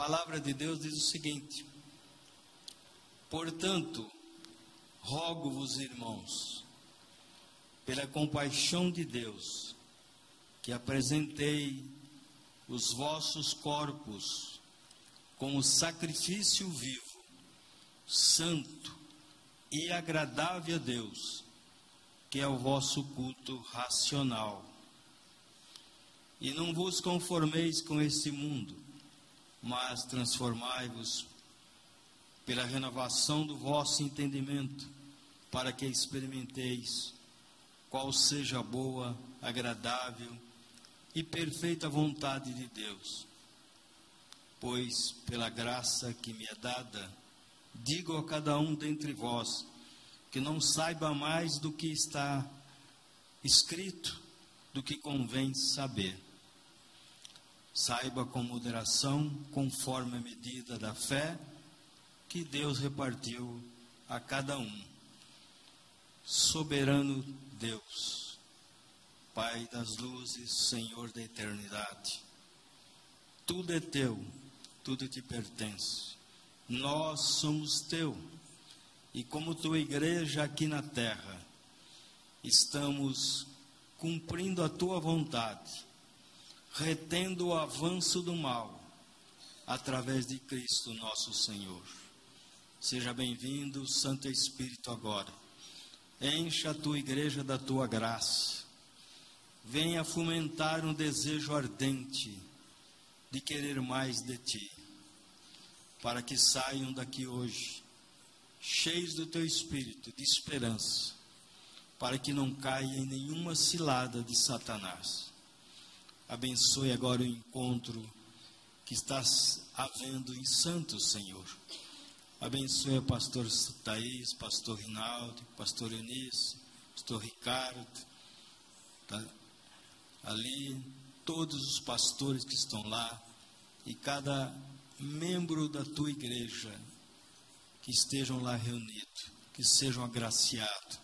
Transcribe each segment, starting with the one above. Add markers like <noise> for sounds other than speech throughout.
palavra de Deus diz o seguinte: Portanto, rogo-vos, irmãos, pela compaixão de Deus, que apresentei os vossos corpos como sacrifício vivo, santo e agradável a Deus, que é o vosso culto racional. E não vos conformeis com este mundo, mas transformai-vos pela renovação do vosso entendimento, para que experimenteis qual seja a boa, agradável e perfeita vontade de Deus. Pois, pela graça que me é dada, digo a cada um dentre vós que não saiba mais do que está escrito, do que convém saber. Saiba com moderação, conforme a medida da fé que Deus repartiu a cada um. Soberano Deus, Pai das luzes, Senhor da eternidade, tudo é teu, tudo te pertence. Nós somos teu, e como tua igreja aqui na terra, estamos cumprindo a tua vontade, retendo o avanço do mal, através de Cristo nosso Senhor. Seja bem-vindo, Santo Espírito, agora. Encha a tua igreja da tua graça. Venha fomentar um desejo ardente de querer mais de ti, para que saiam daqui hoje cheios do teu espírito de esperança, para que não caia em nenhuma cilada de Satanás. Abençoe agora o encontro que está havendo em Santos, Senhor Abençoe o pastor Thaís, pastor Rinaldo, pastor Eunice, pastor Ricardo, tá? ali, todos os pastores que estão lá e cada membro da tua igreja que estejam lá reunidos, que sejam agraciados,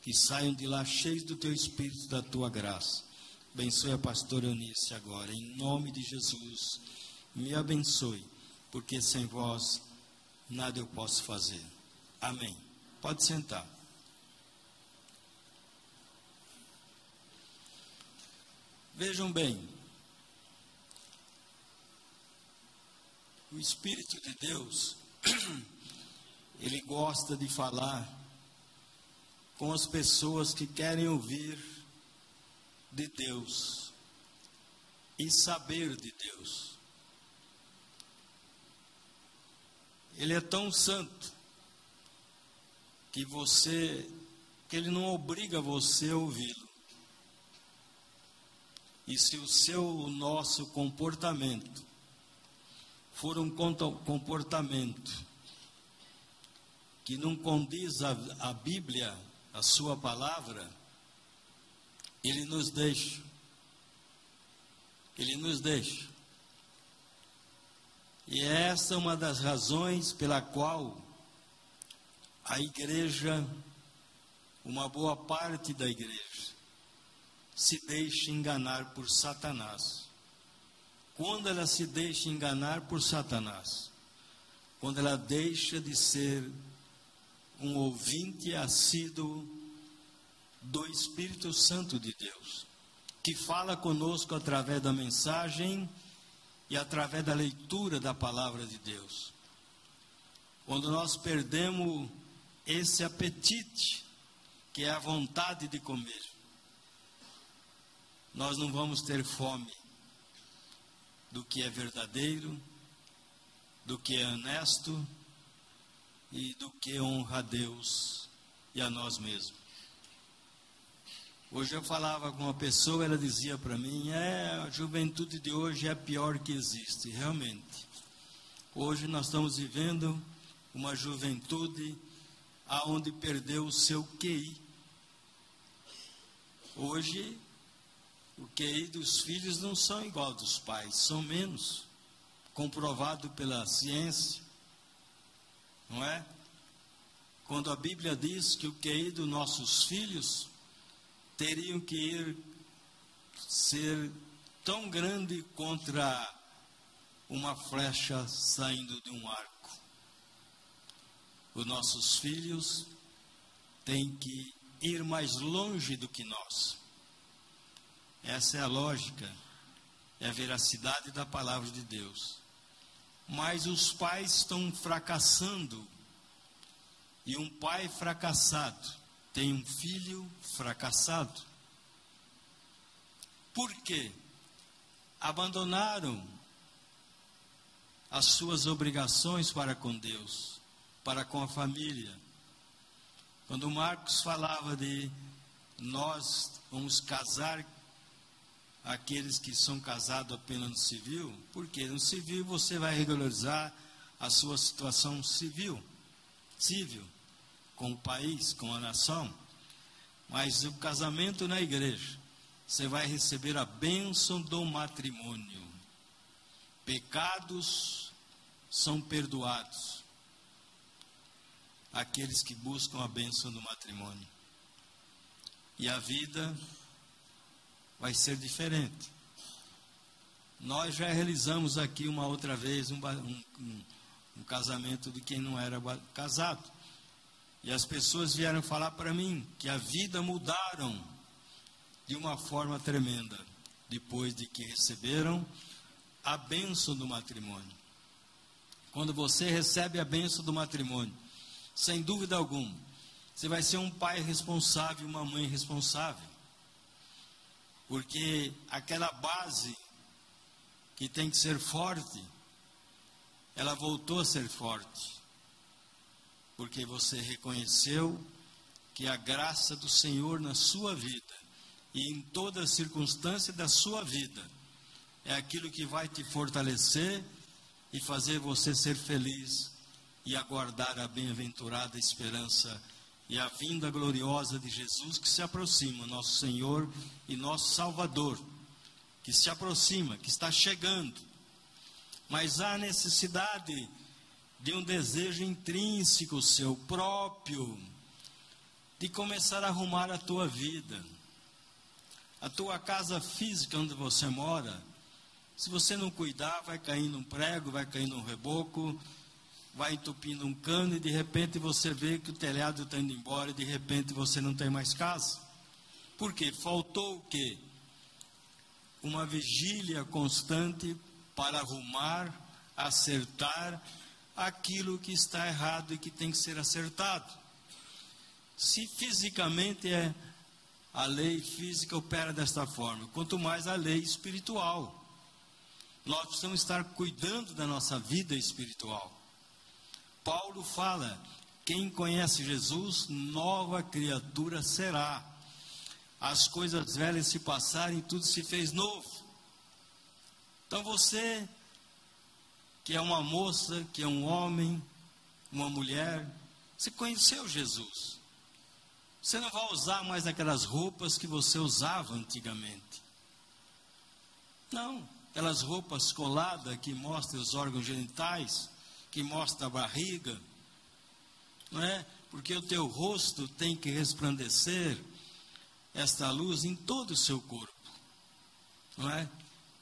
que saiam de lá cheios do teu espírito, da tua graça. Abençoe a pastora Eunice agora, em nome de Jesus. Me abençoe, porque sem vós nada eu posso fazer. Amém. Pode sentar. Vejam bem, o Espírito de Deus, <clears throat> ele gosta de falar com as pessoas que querem ouvir de Deus e saber de Deus. Ele é tão santo que você que ele não obriga você a ouvi-lo. E se o seu o nosso comportamento for um comportamento que não condiz a, a Bíblia, a sua palavra, ele nos deixa. Ele nos deixa. E essa é uma das razões pela qual a igreja, uma boa parte da igreja, se deixa enganar por Satanás. Quando ela se deixa enganar por Satanás, quando ela deixa de ser um ouvinte assíduo do Espírito Santo de Deus, que fala conosco através da mensagem e através da leitura da palavra de Deus. Quando nós perdemos esse apetite, que é a vontade de comer, nós não vamos ter fome do que é verdadeiro, do que é honesto e do que honra a Deus e a nós mesmos. Hoje eu falava com uma pessoa, ela dizia para mim: é, a juventude de hoje é a pior que existe. Realmente. Hoje nós estamos vivendo uma juventude aonde perdeu o seu QI. Hoje, o QI dos filhos não são igual dos pais, são menos, comprovado pela ciência, não é? Quando a Bíblia diz que o QI dos nossos filhos teriam que ir ser tão grande contra uma flecha saindo de um arco. Os nossos filhos têm que ir mais longe do que nós. Essa é a lógica, é a veracidade da palavra de Deus. Mas os pais estão fracassando. E um pai fracassado tem um filho fracassado. Por quê? Abandonaram as suas obrigações para com Deus, para com a família. Quando Marcos falava de nós vamos casar aqueles que são casados apenas no civil, porque no civil você vai regularizar a sua situação civil, civil, com o país, com a nação. Mas o casamento na igreja, você vai receber a bênção do matrimônio. Pecados são perdoados. Aqueles que buscam a bênção do matrimônio. E a vida vai ser diferente. Nós já realizamos aqui uma outra vez um, um, um, casamento de quem não era casado. E as pessoas vieram falar para mim que a vida mudaram de uma forma tremenda depois de que receberam a bênção do matrimônio. Quando você recebe a bênção do matrimônio, sem dúvida alguma, você vai ser um pai responsável, uma mãe responsável. Porque aquela base que tem que ser forte, ela voltou a ser forte. Porque você reconheceu que a graça do Senhor na sua vida e em toda circunstância da sua vida é aquilo que vai te fortalecer e fazer você ser feliz e aguardar a bem-aventurada esperança e a vinda gloriosa de Jesus que se aproxima, nosso Senhor e nosso Salvador, que se aproxima, que está chegando. Mas há necessidade de um desejo intrínseco seu próprio de começar a arrumar a tua vida. A tua casa física onde você mora, se você não cuidar, vai cair num prego, vai cair num reboco, vai entupindo um cano e de repente você vê que o telhado está indo embora e de repente você não tem mais casa. Por quê? Faltou o quê? Uma vigília constante para arrumar, acertar aquilo que está errado e que tem que ser acertado. Se fisicamente é a lei física opera desta forma, quanto mais a lei espiritual. Nós precisamos estar cuidando da nossa vida espiritual. Paulo fala: quem conhece Jesus, nova criatura será. As coisas velhas se passarem, tudo se fez novo. Então você, que é uma moça, que é um homem, uma mulher, você conheceu Jesus. Você não vai usar mais aquelas roupas que você usava antigamente. Não, aquelas roupas coladas que mostram os órgãos genitais que mostra a barriga, não é? Porque o teu rosto tem que resplandecer esta luz em todo o seu corpo, não é?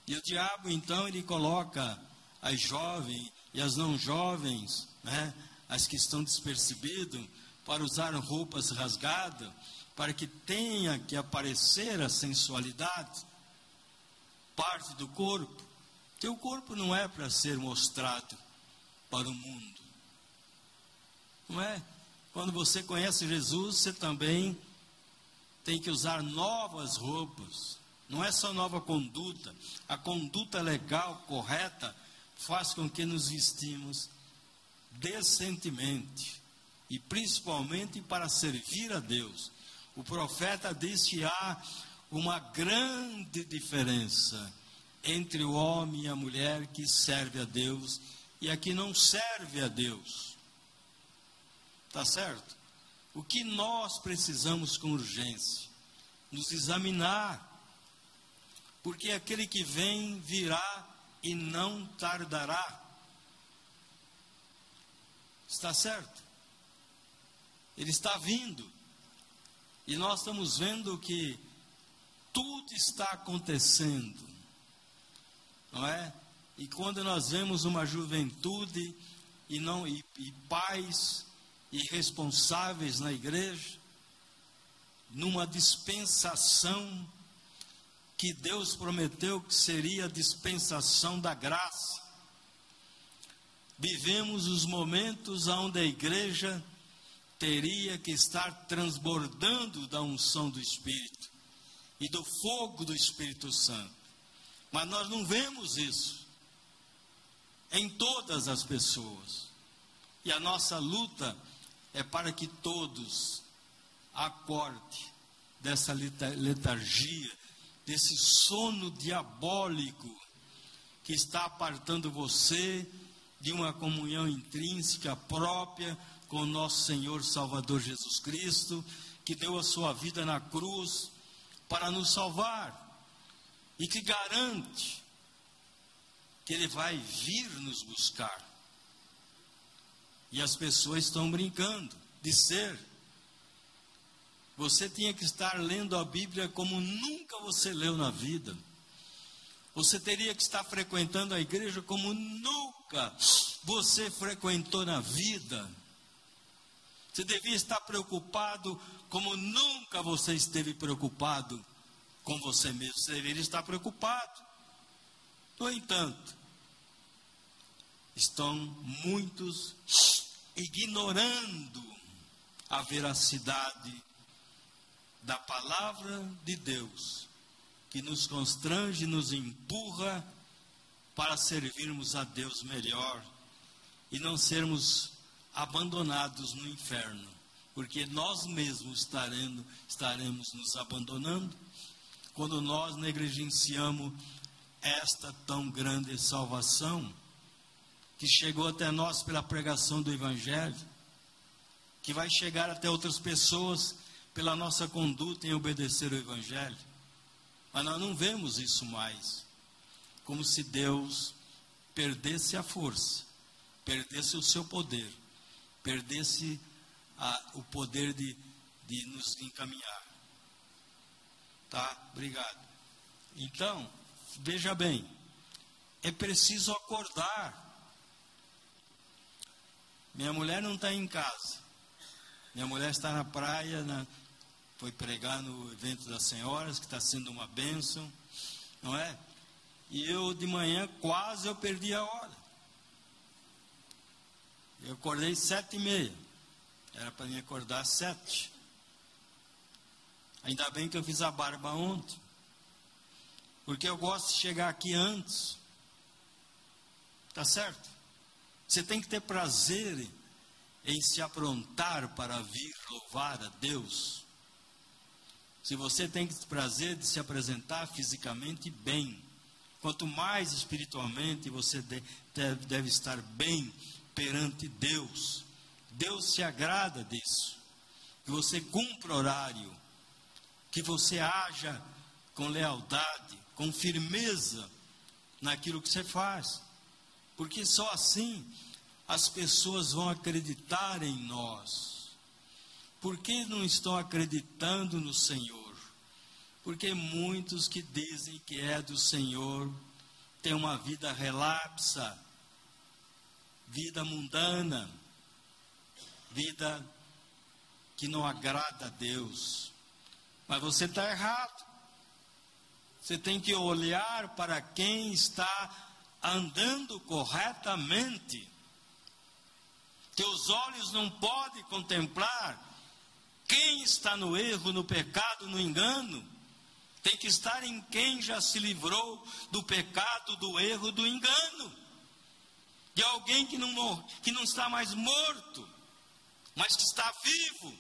E o diabo então ele coloca as jovens e as não jovens, né? As que estão despercebidas para usar roupas rasgadas, para que tenha que aparecer a sensualidade, parte do corpo. Teu corpo não é para ser mostrado para o mundo. Não é? Quando você conhece Jesus, você também tem que usar novas roupas. Não é só nova conduta. A conduta legal, correta, faz com que nos vestimos decentemente e principalmente para servir a Deus. O profeta diz que há uma grande diferença entre o homem e a mulher que serve a Deus e a que não serve a Deus. Tá certo? O que nós precisamos com urgência? Nos examinar. Porque aquele que vem virá e não tardará. Está certo? Ele está vindo. E nós estamos vendo que tudo está acontecendo. Não é? E quando nós vemos uma juventude e não e, e pais na igreja, numa dispensação que Deus prometeu que seria a dispensação da graça. Vivemos os momentos onde a igreja teria que estar transbordando da unção do Espírito e do fogo do Espírito Santo. Mas nós não vemos isso em todas as pessoas. E a nossa luta é para que todos acorde dessa letargia, desse sono diabólico que está apartando você de uma comunhão intrínseca própria com o nosso Senhor Salvador Jesus Cristo, que deu a sua vida na cruz para nos salvar e que garante que Ele vai vir nos buscar. E as pessoas estão brincando de ser. Você tinha que estar lendo a Bíblia como nunca você leu na vida. Você teria que estar frequentando a igreja como nunca você frequentou na vida. Você devia estar preocupado como nunca você esteve preocupado com você mesmo. Você deveria estar preocupado. No entanto, estão muitos ignorando a veracidade da palavra de Deus, que nos constrange, nos empurra para servirmos a Deus melhor e não sermos abandonados no inferno, porque nós mesmos estaremos, estaremos nos abandonando quando nós negligenciamos esta tão grande salvação que chegou até nós pela pregação do Evangelho, que vai chegar até outras pessoas pela nossa conduta em obedecer o Evangelho. Mas nós não vemos isso mais, como se Deus perdesse a força, perdesse o seu poder, perdesse a, o poder de, de nos encaminhar. Tá? Obrigado. Então, veja bem, é preciso acordar. Minha mulher não está em casa. Minha mulher está na praia, na, foi pregar no evento das senhoras, que está sendo uma bênção, não é? E eu de manhã quase eu perdi a hora. Eu acordei sete e meia. Era para me acordar às sete. Ainda bem que eu fiz a barba ontem. Porque eu gosto de chegar aqui antes. Tá certo? Você tem que ter prazer em se aprontar para vir louvar a Deus. Se você tem prazer de se apresentar fisicamente bem, quanto mais espiritualmente você deve, estar bem perante Deus. Deus se agrada disso. Que você cumpra horário, que você haja com lealdade, com firmeza naquilo que você faz. Porque só assim as pessoas vão acreditar em nós. Por que não estão acreditando no Senhor? Porque muitos que dizem que é do Senhor têm uma vida relapsa, vida mundana, vida que não agrada a Deus. Mas você está errado. Você tem que olhar para quem está andando corretamente. Teus olhos não podem contemplar quem está no erro, no pecado, no engano. Tem que estar em quem já se livrou do pecado, do erro, do engano. De alguém que não, que não está mais morto, mas que está vivo.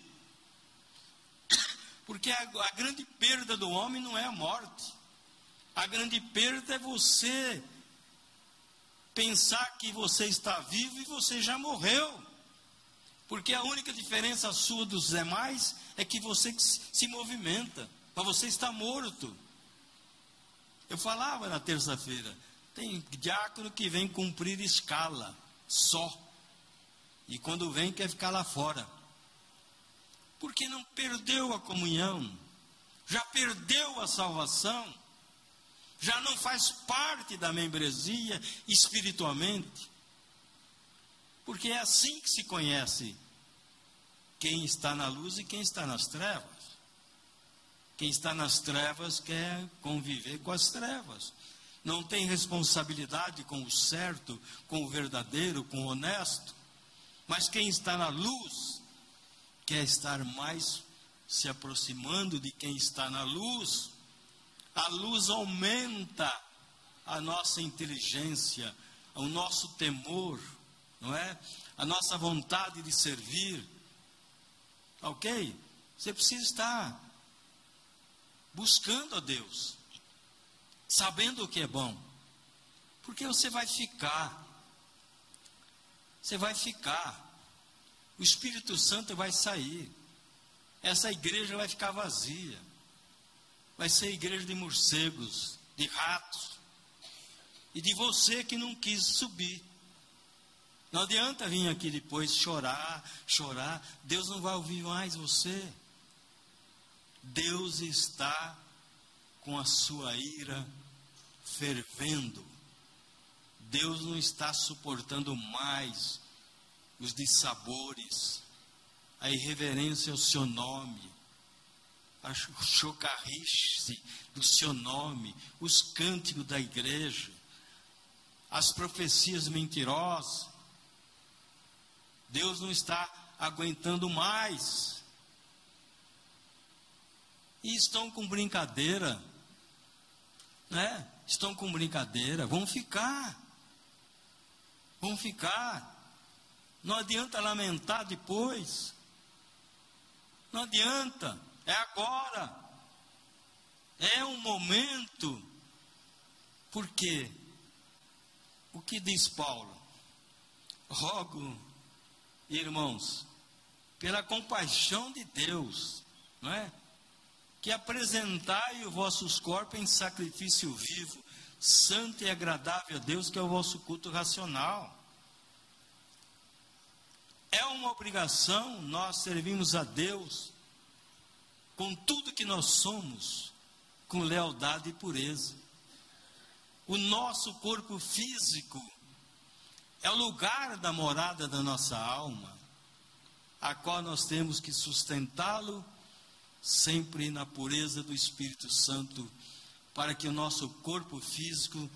<coughs> Porque a, a grande perda do homem não é a morte. A grande perda é você pensar que você está vivo e você já morreu. Porque a única diferença sua dos demais é que você se movimenta, mas você está morto. Eu falava na terça-feira, tem diácono que vem cumprir escala só. E quando vem quer ficar lá fora porque não perdeu a comunhão, já perdeu a salvação. já não faz parte da membresia espiritualmente. Porque é assim que se conhece quem está na luz e quem está nas trevas. Quem está nas trevas quer conviver com as trevas. Não tem responsabilidade com o certo, com o verdadeiro, com o honesto. Mas quem está na luz quer estar mais se aproximando de quem está na luz. A luz aumenta a nossa inteligência, o nosso temor, não é? A nossa vontade de servir. Ok? Você precisa estar buscando a Deus, sabendo o que é bom, porque você vai ficar, você vai ficar, o Espírito Santo vai sair, essa igreja vai ficar vazia, vai ser igreja de morcegos, de ratos, e de você que não quis subir. Não adianta vir aqui depois chorar, chorar. Deus não vai ouvir mais você. Deus está com a sua ira fervendo. Deus não está suportando mais os dissabores, a irreverência ao seu nome, a chocarrice do seu nome, os cânticos da igreja, as profecias mentirosas. Deus não está aguentando mais e estão com brincadeira, né? Estão com brincadeira, vão ficar, vão ficar. Não adianta lamentar depois, não adianta, é agora, é um momento, porque o que diz Paulo? Rogo, irmãos, pela compaixão de Deus, não é? que apresentai os vossos corpos em sacrifício vivo, santo e agradável a Deus, que é o vosso culto racional. É uma obrigação nós servimos a Deus com tudo que nós somos, com lealdade e pureza. O nosso corpo físico é o lugar da morada da nossa alma, a qual nós temos que sustentá-lo sempre na pureza do Espírito Santo, para que o nosso corpo físico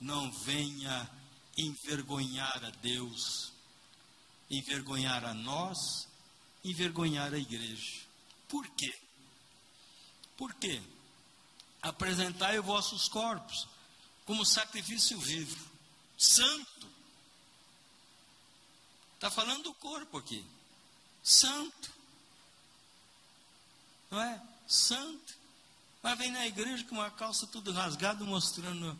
não venha envergonhar a Deus, envergonhar a nós, envergonhar a igreja. Por quê? Por quê? Apresentai os vossos corpos como sacrifício vivo, santo. Está falando do corpo aqui, santo não é? Santo. Mas vem na igreja com uma calça tudo rasgada, mostrando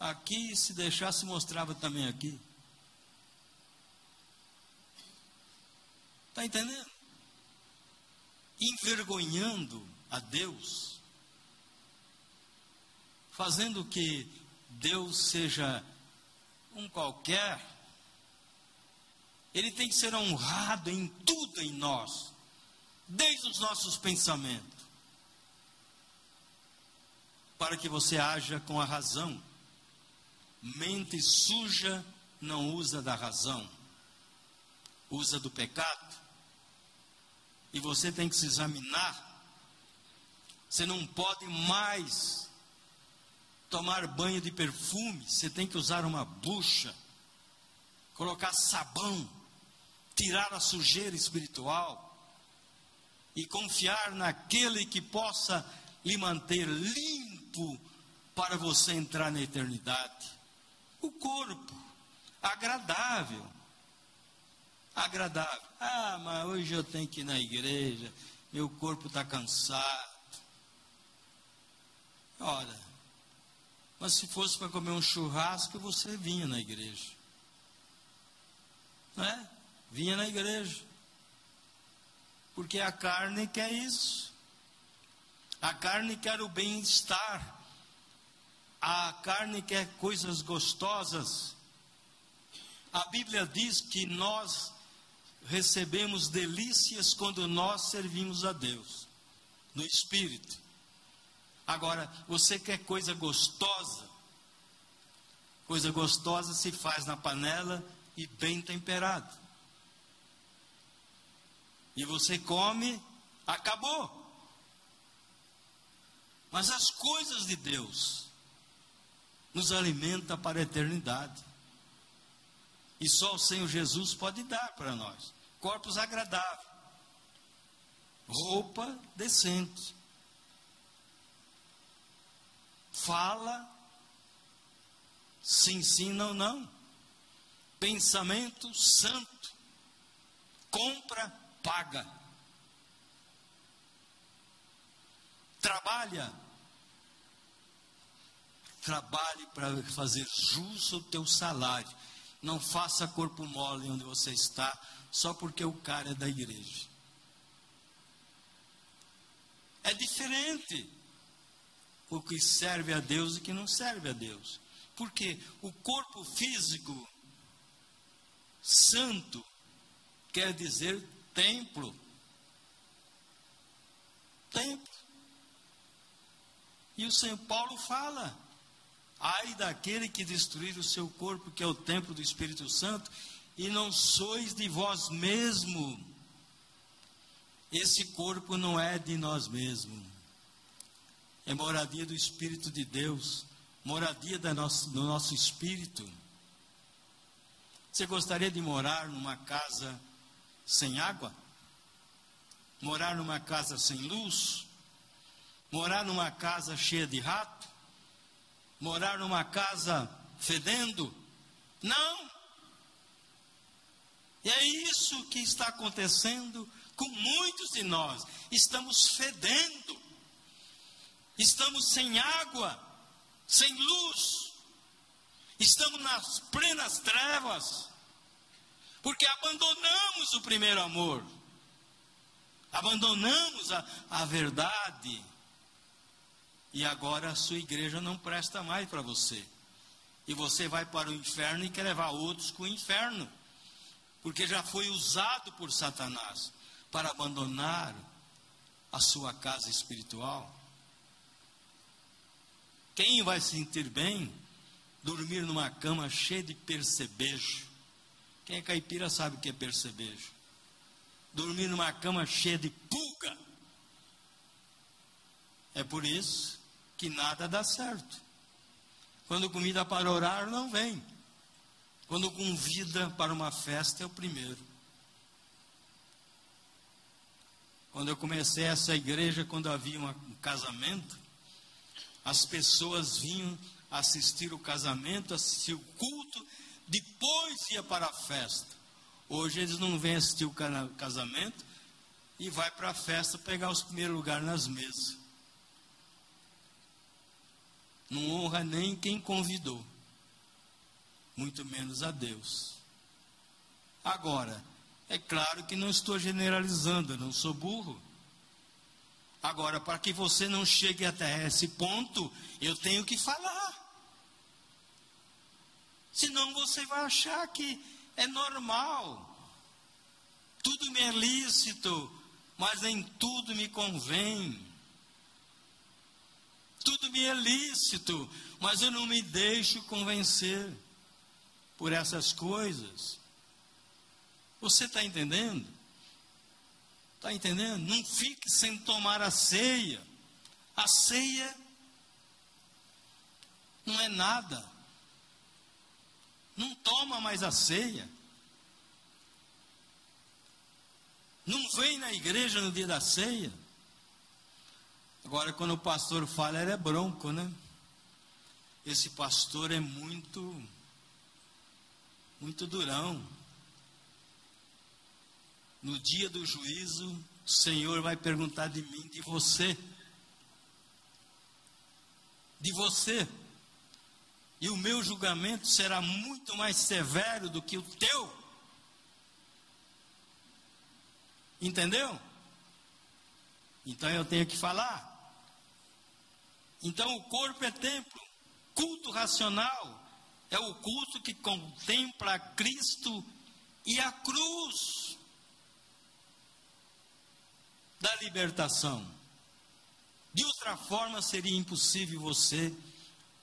aqui, se deixasse, mostrava também aqui. Está entendendo? Envergonhando a Deus, fazendo que Deus seja um qualquer, ele tem que ser honrado em tudo em nós desde os nossos pensamentos, para que você haja com a razão. Mente suja não usa da razão, usa do pecado. E você tem que se examinar. Você não pode mais tomar banho de perfume, você tem que usar uma bucha, colocar sabão, tirar a sujeira espiritual e confiar naquele que possa lhe manter limpo para você entrar na eternidade. O corpo, agradável. Agradável. Ah, mas hoje eu tenho que ir na igreja, meu corpo está cansado. Olha, mas se fosse para comer um churrasco, você vinha na igreja. Não é? Vinha na igreja. Porque a carne quer isso. A carne quer o bem-estar. A carne quer coisas gostosas. A Bíblia diz que nós recebemos delícias quando nós servimos a Deus, no Espírito. Agora, você quer coisa gostosa? Coisa gostosa se faz na panela e bem temperado. E você come, acabou. Mas as coisas de Deus nos alimentam para a eternidade. E só o Senhor Jesus pode dar para nós. Corpos agradáveis. Roupa decente. Fala. Sim, sim, não, não. Pensamento santo. Compra, paga. Trabalha. Trabalhe para fazer jus ao teu salário não faça corpo mole onde você está, só porque o cara é da igreja. É diferente o que serve a Deus e o que não serve a Deus. Porque o corpo físico santo quer dizer templo. Templo. E o Senhor Paulo fala: Ai daquele que destruir o seu corpo, que é o templo do Espírito Santo, e não sois de vós mesmo. Esse corpo não é de nós mesmos. É moradia do Espírito de Deus, moradia do nosso, do nosso espírito. Você gostaria de morar numa casa sem água? Morar numa casa sem luz? Morar numa casa cheia de rato? morar numa casa fedendo? Não. E é isso que está acontecendo com muitos de nós. Estamos fedendo, estamos sem água, sem luz, estamos nas plenas trevas, porque abandonamos o primeiro amor, abandonamos a, a verdade, e agora a sua igreja não presta mais para você. E você vai para o inferno e quer levar outros com o inferno. Porque já foi usado por Satanás para abandonar a sua casa espiritual. Quem vai se sentir bem dormir numa cama cheia de percebejo? Quem é caipira sabe o que é percebejo. Dormir numa cama cheia de pulga. É por isso que nada dá certo. Quando convida para orar, não vem. Quando convida para uma festa, é o primeiro. Quando eu comecei essa igreja, quando havia um casamento, as pessoas vinham assistir o casamento, assistir o culto, depois ia para a festa. Hoje eles não vêm assistir o casamento e vai para a festa pegar os primeiros lugares nas mesas não honra nem quem convidou, muito menos a Deus. Agora, é claro que não estou generalizando, não sou burro. Agora, para que você não chegue até esse ponto, eu tenho que falar. Senão você vai achar que é normal. Tudo me é lícito, mas nem tudo me convém. Tudo me é lícito, mas eu não me deixo convencer por essas coisas. Você está entendendo? Está entendendo? Não fique sem tomar a ceia. A ceia não é nada. Não toma mais a ceia. Não vem na igreja no dia da ceia. Agora, quando o pastor fala, ele é bronco, né? Esse pastor é muito, muito durão. No dia do juízo, o Senhor vai perguntar de mim, de você. De você. E o meu julgamento será muito mais severo do que o teu. Entendeu? Então eu tenho que falar. Então o corpo é templo. Culto racional é o culto que contempla Cristo e a cruz da libertação. De outra forma, seria impossível você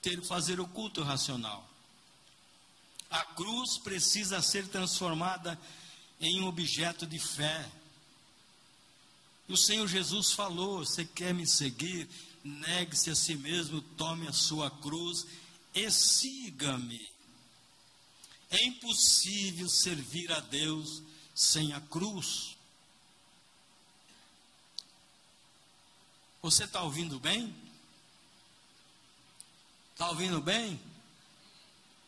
ter fazer o culto racional. A cruz precisa ser transformada em um objeto de fé. E o Senhor Jesus falou: Você quer me seguir? Negue-se a si mesmo, tome a sua cruz e siga-me. É impossível servir a Deus sem a cruz. Você está ouvindo bem? Está ouvindo bem?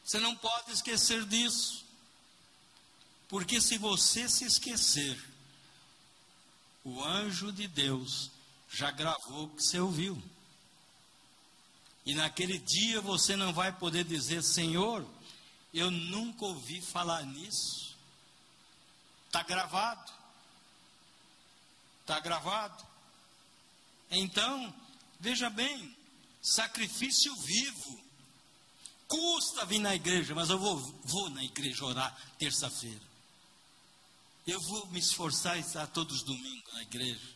Você não pode esquecer disso. Porque se você se esquecer, o anjo de Deus já gravou o que você ouviu. E naquele dia você não vai poder dizer, Senhor, eu nunca ouvi falar nisso. Está gravado. Está gravado. Então, veja bem, sacrifício vivo. Custa vir na igreja, mas eu vou, vou na igreja orar terça-feira. Eu vou me esforçar e estar todos os domingos na igreja.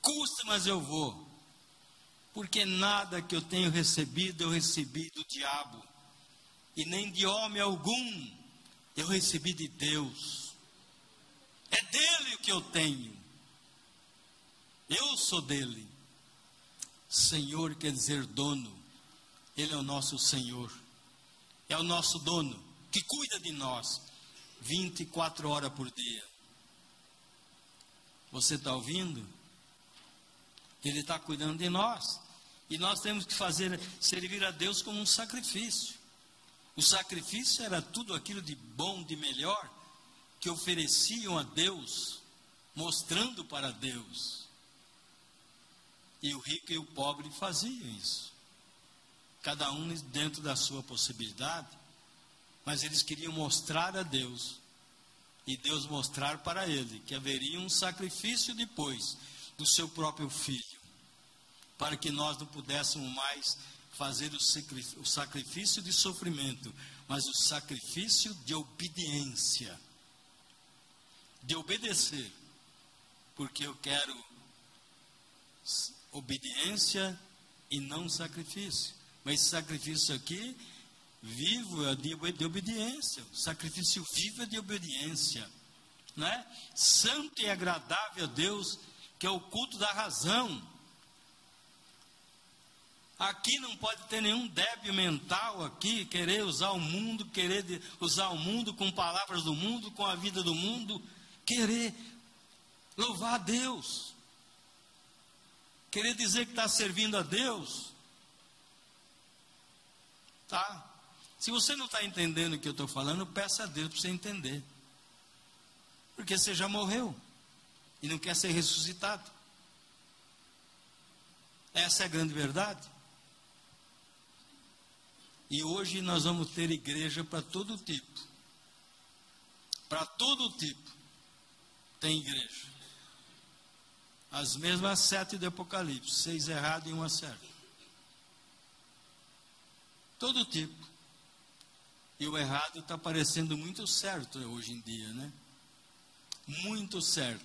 Custa, mas eu vou. Porque nada que eu tenho recebido, eu recebi do diabo. E nem de homem algum, eu recebi de Deus. É dele o que eu tenho. Eu sou dele. Senhor quer dizer dono. Ele é o nosso Senhor. É o nosso dono que cuida de nós 24 horas por dia. Você está ouvindo? Ele está cuidando de nós. E nós temos que fazer servir a Deus como um sacrifício. O sacrifício era tudo aquilo de bom, de melhor, que ofereciam a Deus, mostrando para Deus. E o rico e o pobre faziam isso. Cada um dentro da sua possibilidade. Mas eles queriam mostrar a Deus. E Deus mostrar para ele que haveria um sacrifício depois do seu próprio filho. Para que nós não pudéssemos mais fazer o sacrifício de sofrimento, mas o sacrifício de obediência. De obedecer. Porque eu quero obediência e não sacrifício. Mas sacrifício aqui, vivo, é de, de obediência. Sacrifício vivo é de obediência. Não é? Santo e agradável a Deus, que é o culto da razão. Aqui não pode ter nenhum débil mental aqui, querer usar o mundo, querer usar o mundo com palavras do mundo, com a vida do mundo, querer louvar a Deus. Querer dizer que está servindo a Deus. Tá? Se você não está entendendo o que eu estou falando, peça a Deus para você entender. Porque você já morreu e não quer ser ressuscitado. Essa é a grande verdade. E hoje nós vamos ter igreja para todo tipo. Para todo tipo tem igreja. As mesmas sete do Apocalipse, seis errados e uma certa. Todo tipo. E o errado está parecendo muito certo hoje em dia, né? Muito certo.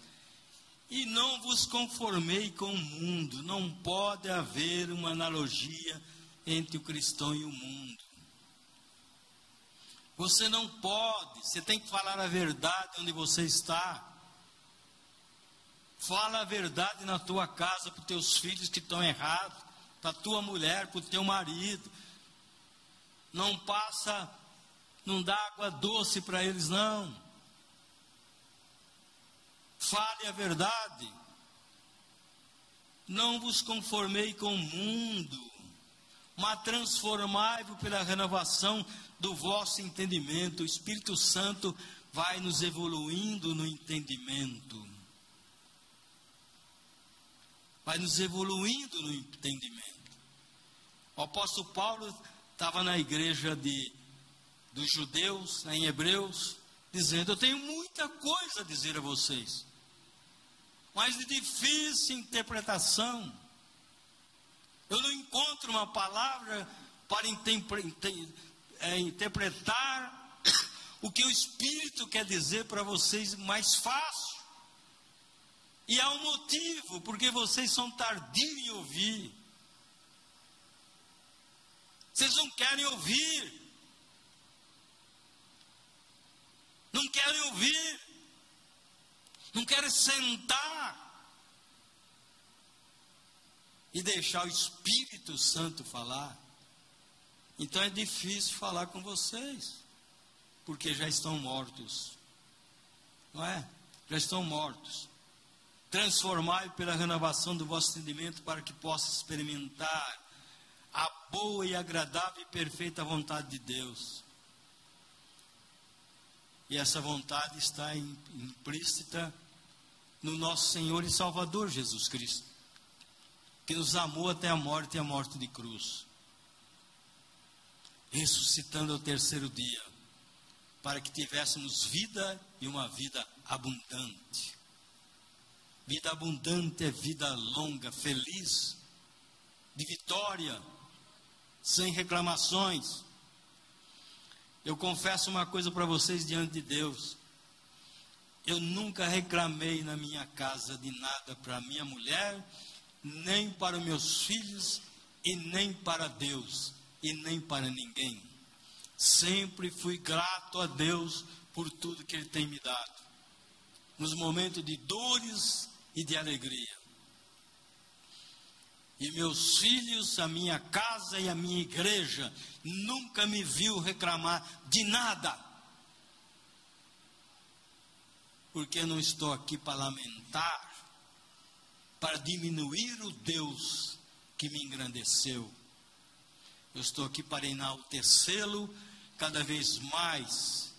E não vos conformei com o mundo. Não pode haver uma analogia entre o cristão e o mundo. Você não pode, você tem que falar a verdade onde você está. Fala a verdade na tua casa para os teus filhos que estão errados, para a tua mulher, para o teu marido. Não passa, não dá água doce para eles, não. Fale a verdade. Não vos conformei com o mundo, mas transformai-vos pela renovação do vosso entendimento. O Espírito Santo vai nos evoluindo no entendimento vai nos evoluindo no entendimento. O apóstolo Paulo estava na igreja de, dos judeus, né, em Hebreus, dizendo: Eu tenho muita coisa a dizer a vocês, mas de difícil interpretação. Eu não encontro uma palavra para é, interpretar <coughs> o que o Espírito quer dizer para vocês mais fácil. E há um motivo, porque vocês são tardios em ouvir. Vocês não querem ouvir. Não querem ouvir. Não querem sentar e deixar o Espírito Santo falar. Então é difícil falar com vocês, porque já estão mortos. Não é? Já estão mortos. Transformai pela renovação do vosso entendimento para que possa experimentar a boa e agradável e perfeita vontade de Deus. E essa vontade está implícita no nosso Senhor e Salvador Jesus Cristo, que nos amou até a morte e a morte de cruz, ressuscitando ao terceiro dia, para que tivéssemos vida e uma vida abundante. Vida abundante é vida longa, feliz, de vitória, sem reclamações. Eu confesso uma coisa para vocês diante de Deus. Eu nunca reclamei na minha casa de nada para minha mulher, nem para meus filhos, e nem para Deus, e nem para ninguém. Sempre fui grato a Deus por tudo que Ele tem me dado. Nos momentos de dores e de alegria. E meus filhos, a minha casa e a minha igreja nunca me viu reclamar de nada. Porque não estou aqui para lamentar, para diminuir o Deus que me engrandeceu. Eu estou aqui para enaltecê-lo cada vez mais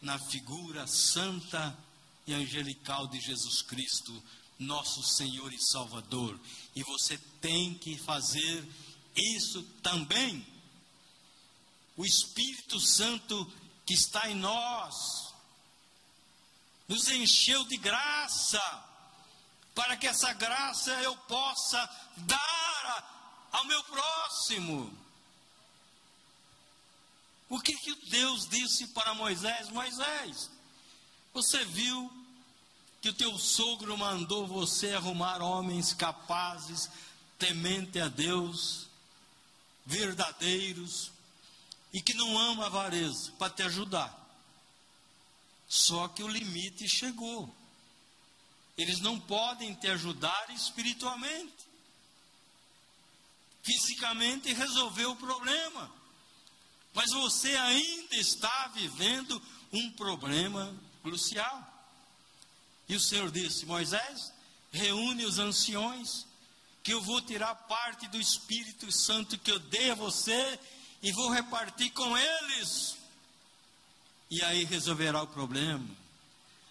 na figura santa e angelical de Jesus Cristo, nosso Senhor e Salvador. E você tem que fazer isso também. O Espírito Santo que está em nós nos encheu de graça, para que essa graça eu possa dar ao meu próximo. O que, que Deus disse para Moisés? Moisés, você viu que o teu sogro mandou você arrumar homens capazes, temente a Deus, verdadeiros e que não ama a avareza para te ajudar. Só que o limite chegou. Eles não podem te ajudar espiritualmente. Fisicamente resolver o problema. Mas você ainda está vivendo um problema crucial. E o Senhor disse: Moisés, reúne os anciões, que eu vou tirar parte do Espírito Santo que eu dei a você e vou repartir com eles. E aí resolverá o problema.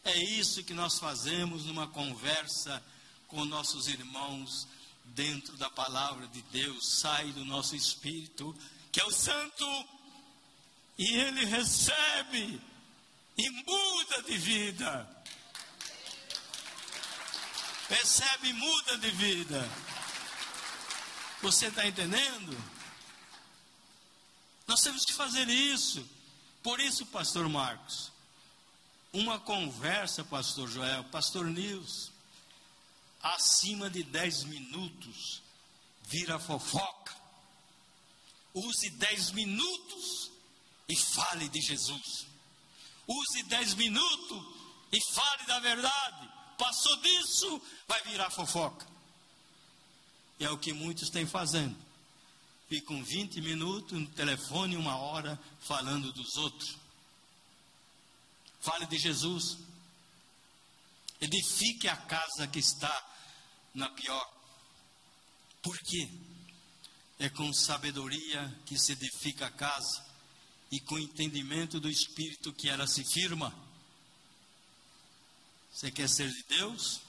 É isso que nós fazemos numa conversa com nossos irmãos dentro da palavra de Deus, sai do nosso espírito, que é o santo, e ele recebe e muda de vida recebe e muda de vida. Você está entendendo? Nós temos que fazer isso. Por isso, pastor Marcos, uma conversa, pastor Joel, pastor Nils, acima de 10 minutos, vira fofoca. Use 10 minutos e fale de Jesus. Use 10 minutos e fale da verdade. Passou disso, vai virar fofoca. E é o que muitos têm fazendo. Ficam 20 minutos no telefone, uma hora, falando dos outros. Fale de Jesus. Edifique a casa que está na pior. Por quê? É com sabedoria que se edifica a casa e com entendimento do Espírito que ela se firma. Você quer ser de Deus?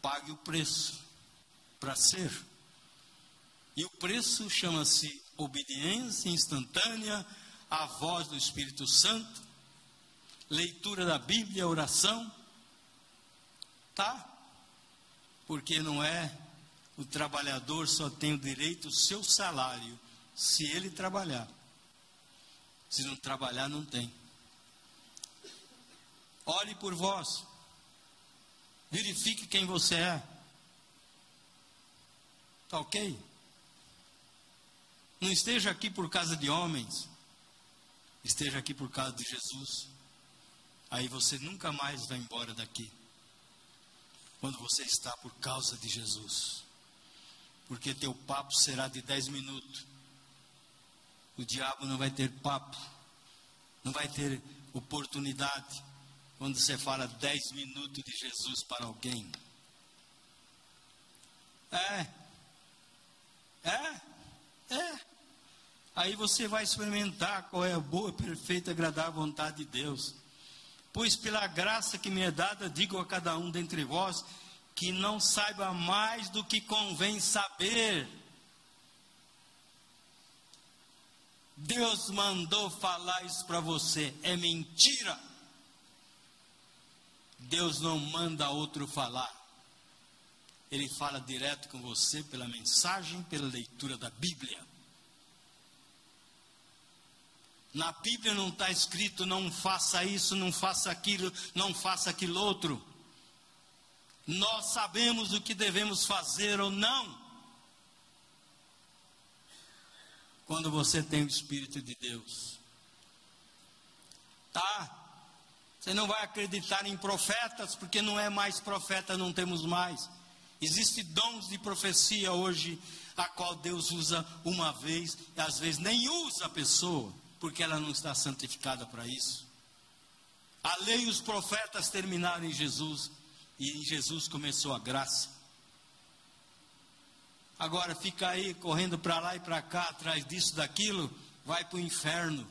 Pague o preço para ser. E o preço chama-se obediência instantânea à voz do Espírito Santo, leitura da Bíblia, oração. Tá? Porque não é o trabalhador só tem o direito ao seu salário se ele trabalhar. Se não trabalhar, não tem. Ore por vós. Verifique quem você é. Tá ok? Não esteja aqui por causa de homens. Esteja aqui por causa de Jesus. Aí você nunca mais vai embora daqui. Quando você está por causa de Jesus. Porque teu papo será de dez minutos. O diabo não vai ter papo. Não vai ter oportunidade. Quando você fala dez minutos de Jesus para alguém. É. É. É. Aí você vai experimentar qual é a boa, perfeita agradável vontade de Deus. Pois pela graça que me é dada, digo a cada um dentre vós, que não saiba mais do que convém saber. Deus mandou falar isso para você, é mentira. Deus não manda outro falar. Ele fala direto com você pela mensagem, pela leitura da Bíblia. Na Bíblia não está escrito não faça isso, não faça aquilo, não faça aquilo outro. Nós sabemos o que devemos fazer ou não. Quando você tem o Espírito de Deus. Tá? Você não vai acreditar em profetas, porque não é mais profeta, não temos mais. Existem dons de profecia hoje, a qual Deus usa uma vez, e às vezes nem usa a pessoa porque ela não está santificada para isso. A lei e os profetas terminaram em Jesus, e em Jesus começou a graça. Agora fica aí correndo para lá e para cá, atrás disso, daquilo, vai para o inferno.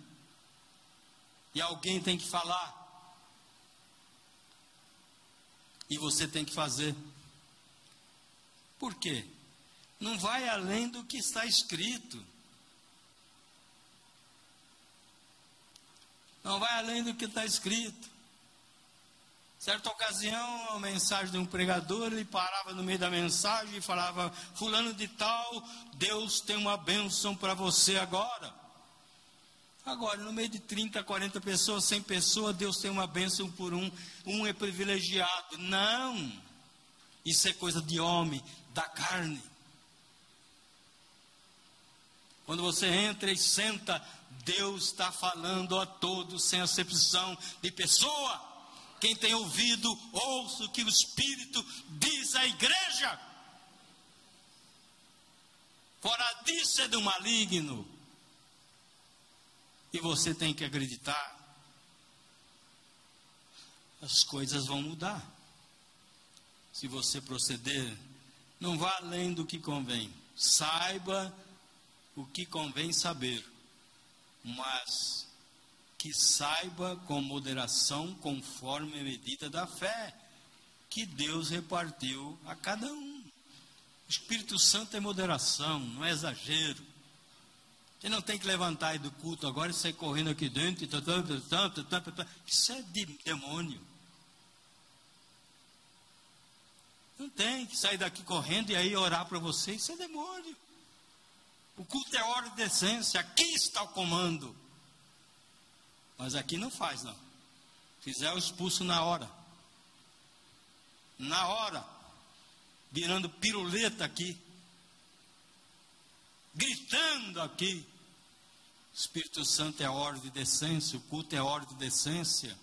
E alguém tem que falar. E você tem que fazer. Por quê? Não vai além do que está escrito. Não vai além do que está escrito. Certa ocasião, a mensagem de um pregador, ele parava no meio da mensagem e falava: Fulano de Tal, Deus tem uma bênção para você agora. Agora, no meio de 30, 40 pessoas, 100 pessoas, Deus tem uma bênção por um, um é privilegiado. Não! Isso é coisa de homem, da carne. Quando você entra e senta Deus está falando a todos sem acepção de pessoa. Quem tem ouvido, ouça o que o Espírito diz à igreja. Fora disso é do maligno. E você tem que acreditar. As coisas vão mudar. Se você proceder, não vá além do que convém. Saiba o que convém saber mas que saiba com moderação, conforme a medida da fé que Deus repartiu a cada um. Espírito Santo é moderação, não é exagero. Você não tem que levantar aí do culto agora e sair correndo aqui dentro. E Isso é de demônio. Não tem que sair daqui correndo e aí orar para você. Isso é demônio. O culto é hora de essência, aqui está o comando. Mas aqui não faz, não. Fizer expulso na hora. Na hora. Virando piruleta aqui. Gritando aqui. Espírito Santo é hora de decência, o culto é hora de decência.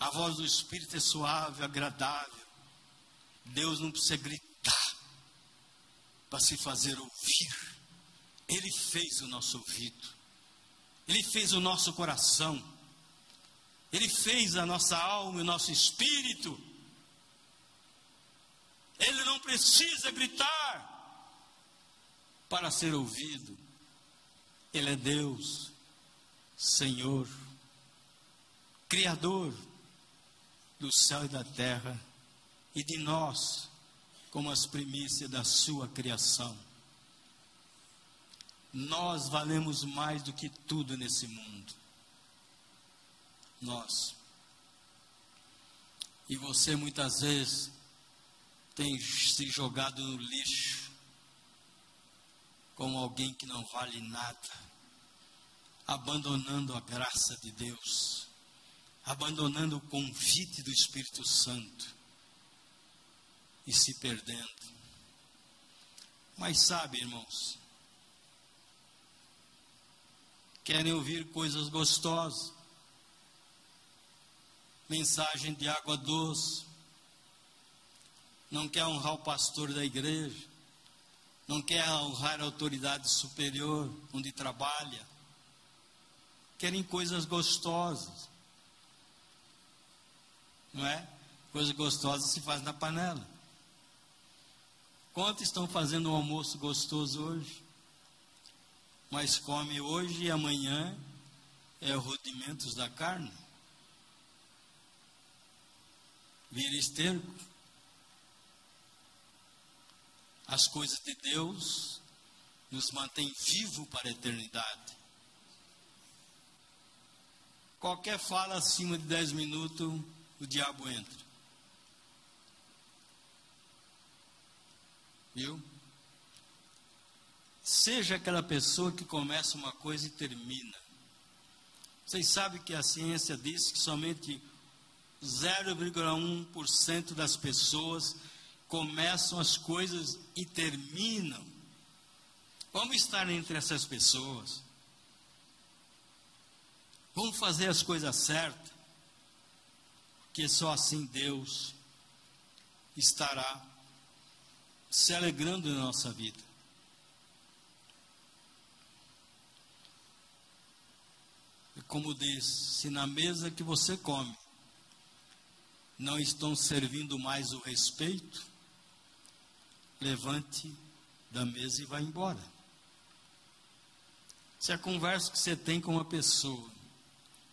A voz do Espírito é suave, agradável. Deus não precisa gritar para se fazer ouvir. Ele fez o nosso ouvido, Ele fez o nosso coração, Ele fez a nossa alma e o nosso espírito. Ele não precisa gritar para ser ouvido. Ele é Deus, Senhor, Criador do céu e da terra e de nós, como as primícias da Sua criação. Nós valemos mais do que tudo nesse mundo. Nós. E você muitas vezes tem se jogado no lixo como alguém que não vale nada, abandonando a graça de Deus, abandonando o convite do Espírito Santo. e se perdendo. Mas sabe, irmãos, querem ouvir coisas gostosas, mensagem de água doce, não quer honrar o pastor da igreja, não quer honrar a autoridade superior onde trabalha, querem coisas gostosas, não é? Coisa gostosa se faz na panela. Quantos estão fazendo um almoço gostoso hoje? Mas come hoje e amanhã é rudimentos da carne. Vira esterco. As coisas de Deus nos mantêm vivo para a eternidade. Qualquer fala acima de 10 minutos, o diabo entra. Viu? Seja aquela pessoa que começa uma coisa e termina. Vocês sabem que a ciência diz que somente 0,1% das pessoas começam as coisas e terminam. Vamos estar entre essas pessoas. Vamos fazer as coisas certas. Porque só assim Deus estará se alegrando na nossa vida. E como diz, se na mesa que você come não estão servindo mais o respeito, levante da mesa e vá embora. Se a conversa que você tem com uma pessoa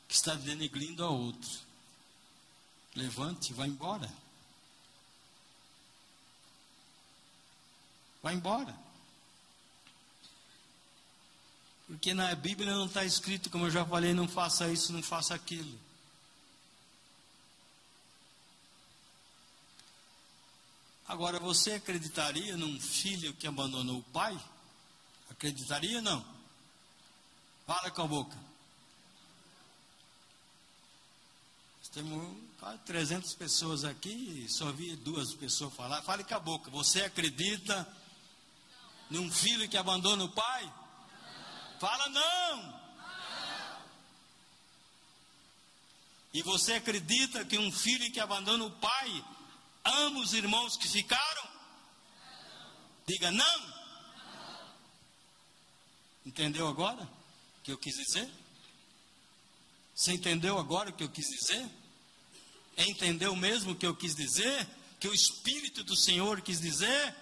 que está denegrindo a outra, levante e vá embora. Vá embora. Porque na Bíblia não está escrito, como eu já falei, não faça isso, não faça aquilo. Agora, você acreditaria num filho que abandonou o pai? Acreditaria não? Fala com a boca. Temos quase 300 pessoas aqui, só vi duas pessoas falar. Fale com a boca. Você acredita num filho que abandona o pai? Fala não. não. E você acredita que um filho que abandona o pai ama os irmãos que ficaram? Diga não. Entendeu agora o que eu quis dizer? Você entendeu agora o que eu quis dizer? Entendeu mesmo o que eu quis dizer? Que o Espírito do Senhor quis dizer?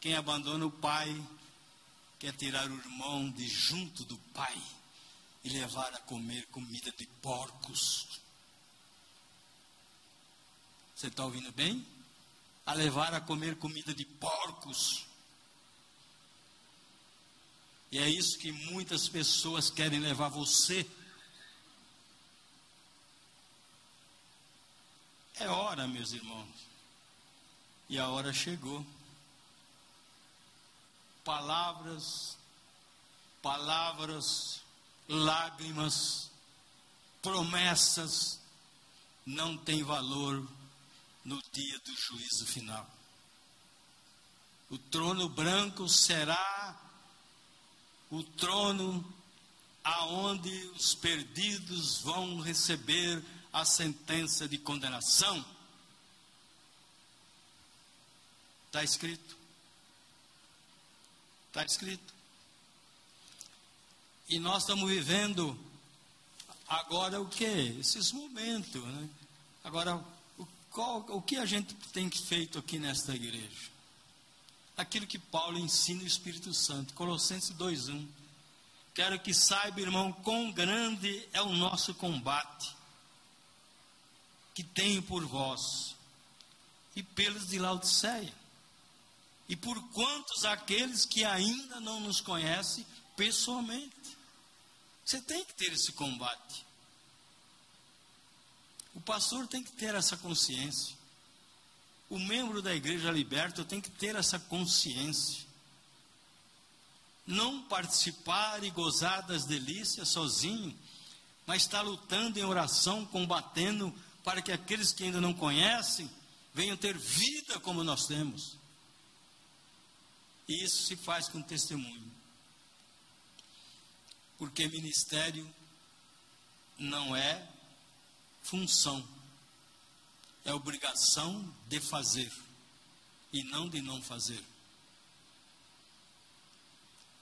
Quem abandona o pai quer tirar o irmão de junto do pai e levar a comer comida de porcos. Você está ouvindo bem? A levar a comer comida de porcos. E é isso que muitas pessoas querem levar você. É hora, meus irmãos. E a hora chegou palavras, palavras, lágrimas, promessas não têm valor no dia do juízo final. O trono branco será o trono aonde os perdidos vão receber a sentença de condenação. Está escrito. Está escrito. E nós estamos vivendo agora o que? Esses momentos. Né? Agora, qual, o que a gente tem feito aqui nesta igreja? Aquilo que Paulo ensina o Espírito Santo, Colossenses 2,1. Quero que saiba, irmão, quão grande é o nosso combate que tenho por vós e pelos de Laodiceia e por quantos aqueles que ainda não nos conhecem pessoalmente. Você tem que ter esse combate. O pastor tem que ter essa consciência. O membro da igreja liberta tem que ter essa consciência. Não participar e gozar das delícias sozinho, mas estar lutando em oração, combatendo para que aqueles que ainda não conhecem venham ter vida como nós temos. E isso se faz com testemunho. Porque ministério não é função, é obrigação de fazer e não de não fazer.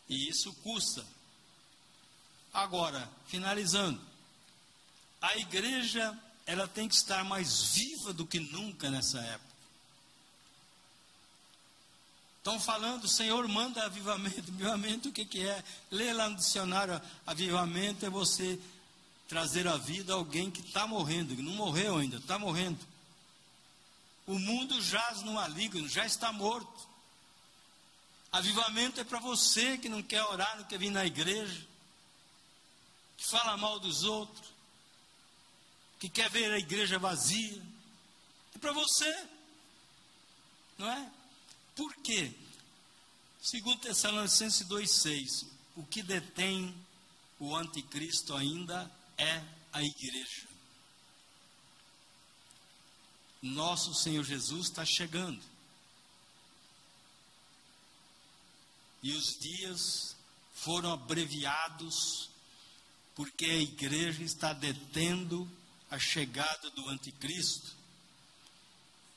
E isso custa. Agora, finalizando, a igreja ela tem que estar mais viva do que nunca nessa época. Estão falando, Senhor, manda avivamento. <laughs> Avivamento, o que, que é? Lê lá no dicionário: avivamento é você trazer à vida alguém que está morrendo, que não morreu ainda, está morrendo. O mundo jaz no maligno, já está morto. Avivamento é para você que não quer orar, não quer vir na igreja, que fala mal dos outros, que quer ver a igreja vazia. É para você, não é? Por quê? Segundo Tessalonicenses 2,6, o que detém o anticristo ainda é a igreja. Nosso Senhor Jesus está chegando. E os dias foram abreviados, porque a igreja está detendo a chegada do anticristo.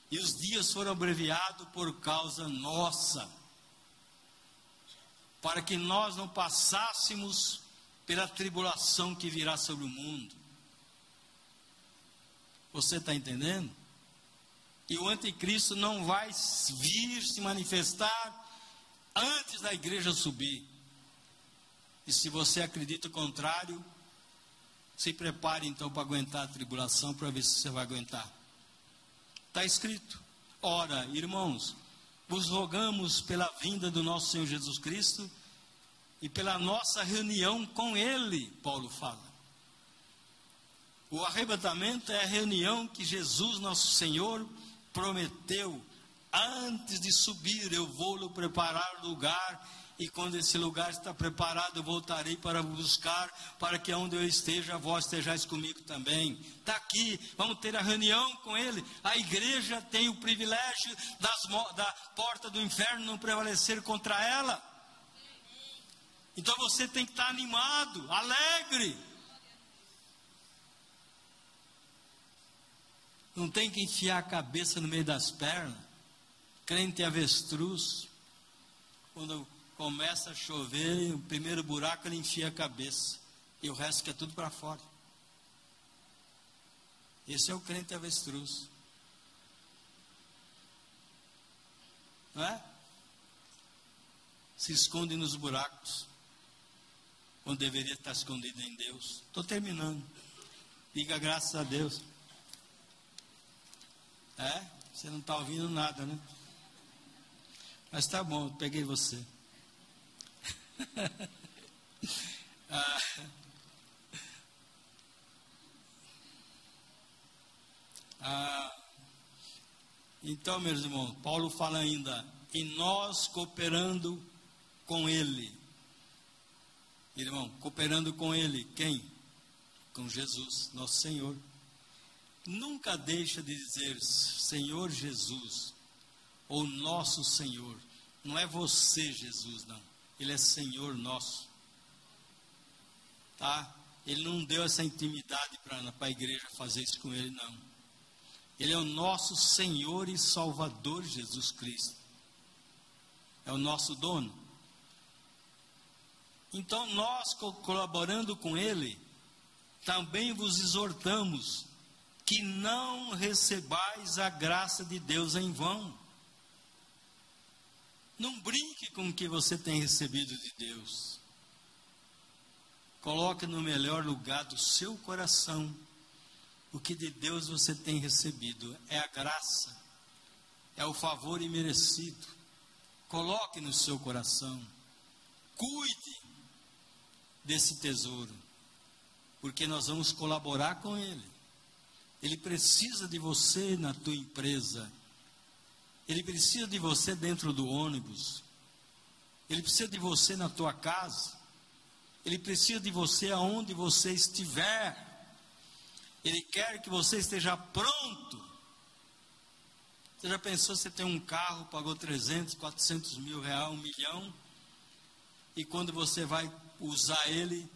E os dias foram abreviados por causa nossa, para que nós não passássemos pela tribulação que virá sobre o mundo. Você está entendendo? E o anticristo não vai vir se manifestar antes da igreja subir. E se você acredita o contrário, se prepare então para aguentar a tribulação, para ver se você vai aguentar. Está escrito. Ora, irmãos, vos rogamos pela vinda do nosso Senhor Jesus Cristo e pela nossa reunião com Ele, Paulo fala. O arrebatamento é a reunião que Jesus, nosso Senhor, prometeu antes de subir, eu vou lhe preparar lugar, e quando esse lugar está preparado, eu voltarei para buscar, para que onde eu esteja, vós estejais comigo também. Está aqui, vamos ter a reunião com ele. A igreja tem o privilégio das, da porta do inferno não prevalecer contra ela. Então você tem que estar animado, alegre. Não tem que enfiar a cabeça no meio das pernas. Crente avestruz. Quando começa a chover, o primeiro buraco ele enfia a cabeça. E o resto que é tudo para fora. Esse é o crente avestruz. Não é? Se esconde nos buracos. Quando deveria estar escondido em Deus. Estou terminando. Diga graças a Deus. É? Você não está ouvindo nada, né? Mas tá bom, peguei você. <laughs> ah, ah, então, meus irmãos, Paulo fala ainda, e nós cooperando com Ele. Irmão, cooperando com Ele, quem? Com Jesus, nosso Senhor. Nunca deixa de dizer Senhor Jesus, ou nosso Senhor. Não é você, Jesus, não. Ele é Senhor nosso. Tá? Ele não deu essa intimidade para a igreja fazer isso com ele, não. Ele é o nosso Senhor e Salvador Jesus Cristo. É o nosso dono. Então, nós colaborando com Ele, também vos exortamos que não recebais a graça de Deus em vão. Não brinque com o que você tem recebido de Deus. Coloque no melhor lugar do seu coração o que de Deus você tem recebido. É a graça, é o favor imerecido. Coloque no seu coração. Cuide desse tesouro, porque nós vamos colaborar com ele. Ele precisa de você na tua empresa. Ele precisa de você dentro do ônibus. Ele precisa de você na tua casa. Ele precisa de você aonde você estiver. Ele quer que você esteja pronto. Você já pensou, você tem um carro, pagou 300, 400 mil reais, um milhão, e quando você vai usar ele,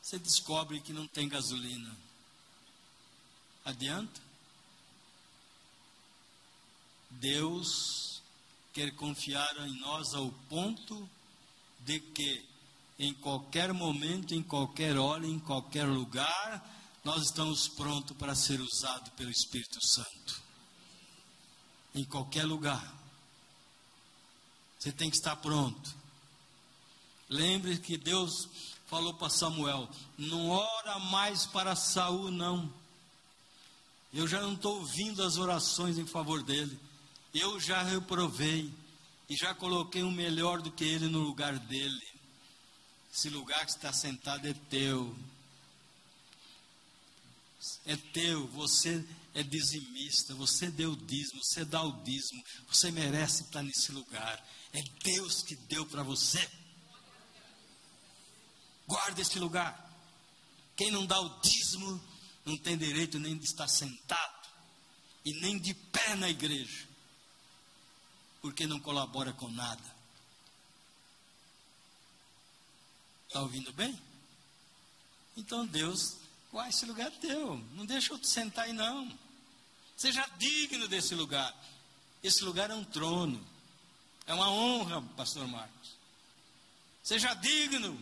você descobre que não tem gasolina. Adianta? Deus quer confiar em nós ao ponto de que em qualquer momento, em qualquer hora, em qualquer lugar, nós estamos prontos para ser usados pelo Espírito Santo. Em qualquer lugar. Você tem que estar pronto. Lembre que Deus falou para Samuel: não ora mais para Saul, não. Eu já não estou ouvindo as orações em favor dele. Eu já reprovei e já coloquei um melhor do que ele no lugar dele. Esse lugar que está sentado é teu. É teu, você é dizimista, você deu dízimo, você dá o dízimo, você merece estar nesse lugar. É Deus que deu para você. Guarda esse lugar. Quem não dá o dízimo não tem direito nem de estar sentado e nem de pé na igreja porque não colabora com nada. Está ouvindo bem? Então Deus, uai, esse lugar é teu, não deixa eu sentar aí não. Seja digno desse lugar. Esse lugar é um trono, é uma honra, pastor Marcos. Seja digno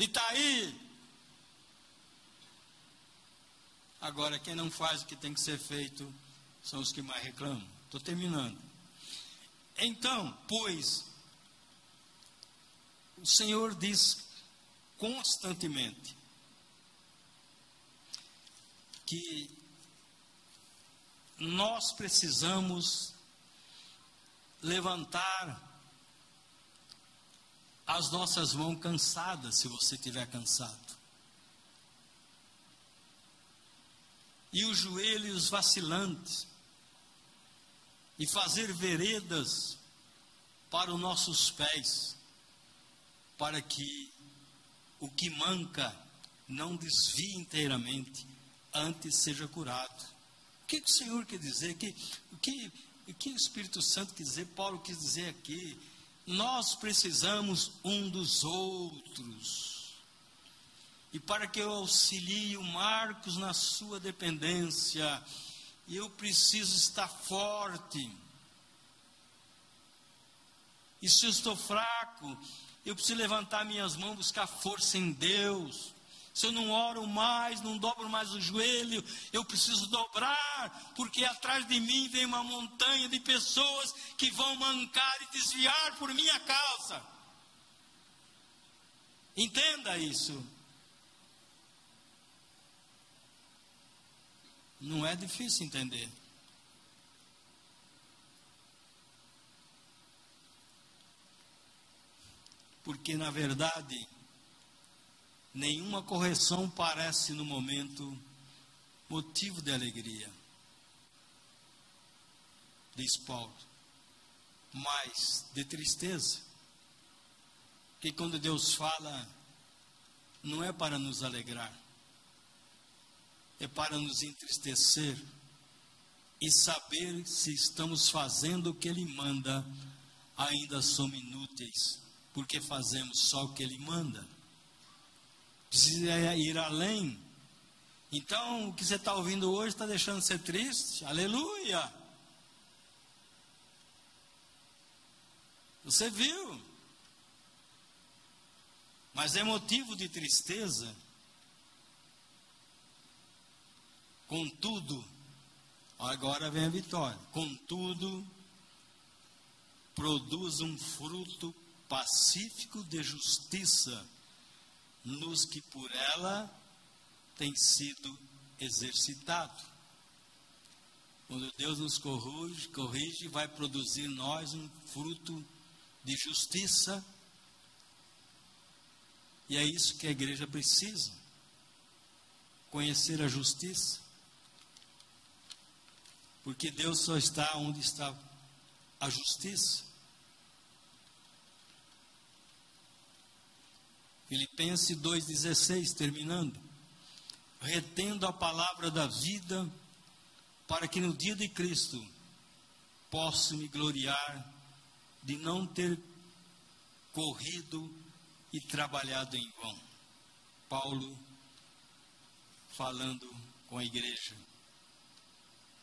de estar tá aí. Agora, quem não faz o que tem que ser feito são os que mais reclamam. Estou terminando. Então, pois, o Senhor diz constantemente que nós precisamos levantar as nossas mãos cansadas, se você estiver cansado. E os joelhos vacilantes e fazer veredas para os nossos pés, para que o que manca não desvie inteiramente, antes seja curado. O que, que o Senhor quer dizer? Que, o, que, o que o Espírito Santo quer dizer? Paulo quis dizer aqui. Nós precisamos um dos outros. E para que eu auxilie o Marcos na sua dependência, eu preciso estar forte. E se eu estou fraco, eu preciso levantar minhas mãos, buscar força em Deus. Se eu não oro mais, não dobro mais o joelho, eu preciso dobrar, porque atrás de mim vem uma montanha de pessoas que vão mancar e desviar por minha causa. Entenda isso. Não é difícil entender. Porque, na verdade, nenhuma correção parece no momento motivo de alegria. Diz Paulo. Mas de tristeza. Que quando Deus fala, não é para nos alegrar é para nos entristecer e saber se estamos fazendo o que Ele manda, ainda somos inúteis, porque fazemos só o que Ele manda. Precisa ir além. Então, o que você está ouvindo hoje está deixando você triste? Aleluia! Você viu? Mas é motivo de tristeza Contudo, agora vem a vitória. Contudo, produz um fruto pacífico de justiça nos que por ela tem sido exercitado. Quando Deus nos corrige, corrige, vai produzir em nós um fruto de justiça. E é isso que a igreja precisa: conhecer a justiça. Porque Deus só está onde está a justiça. Filipenses 2,16, terminando. retendo a palavra da vida, para que no dia de Cristo possa me gloriar de não ter corrido e trabalhado em vão. Paulo falando com a igreja,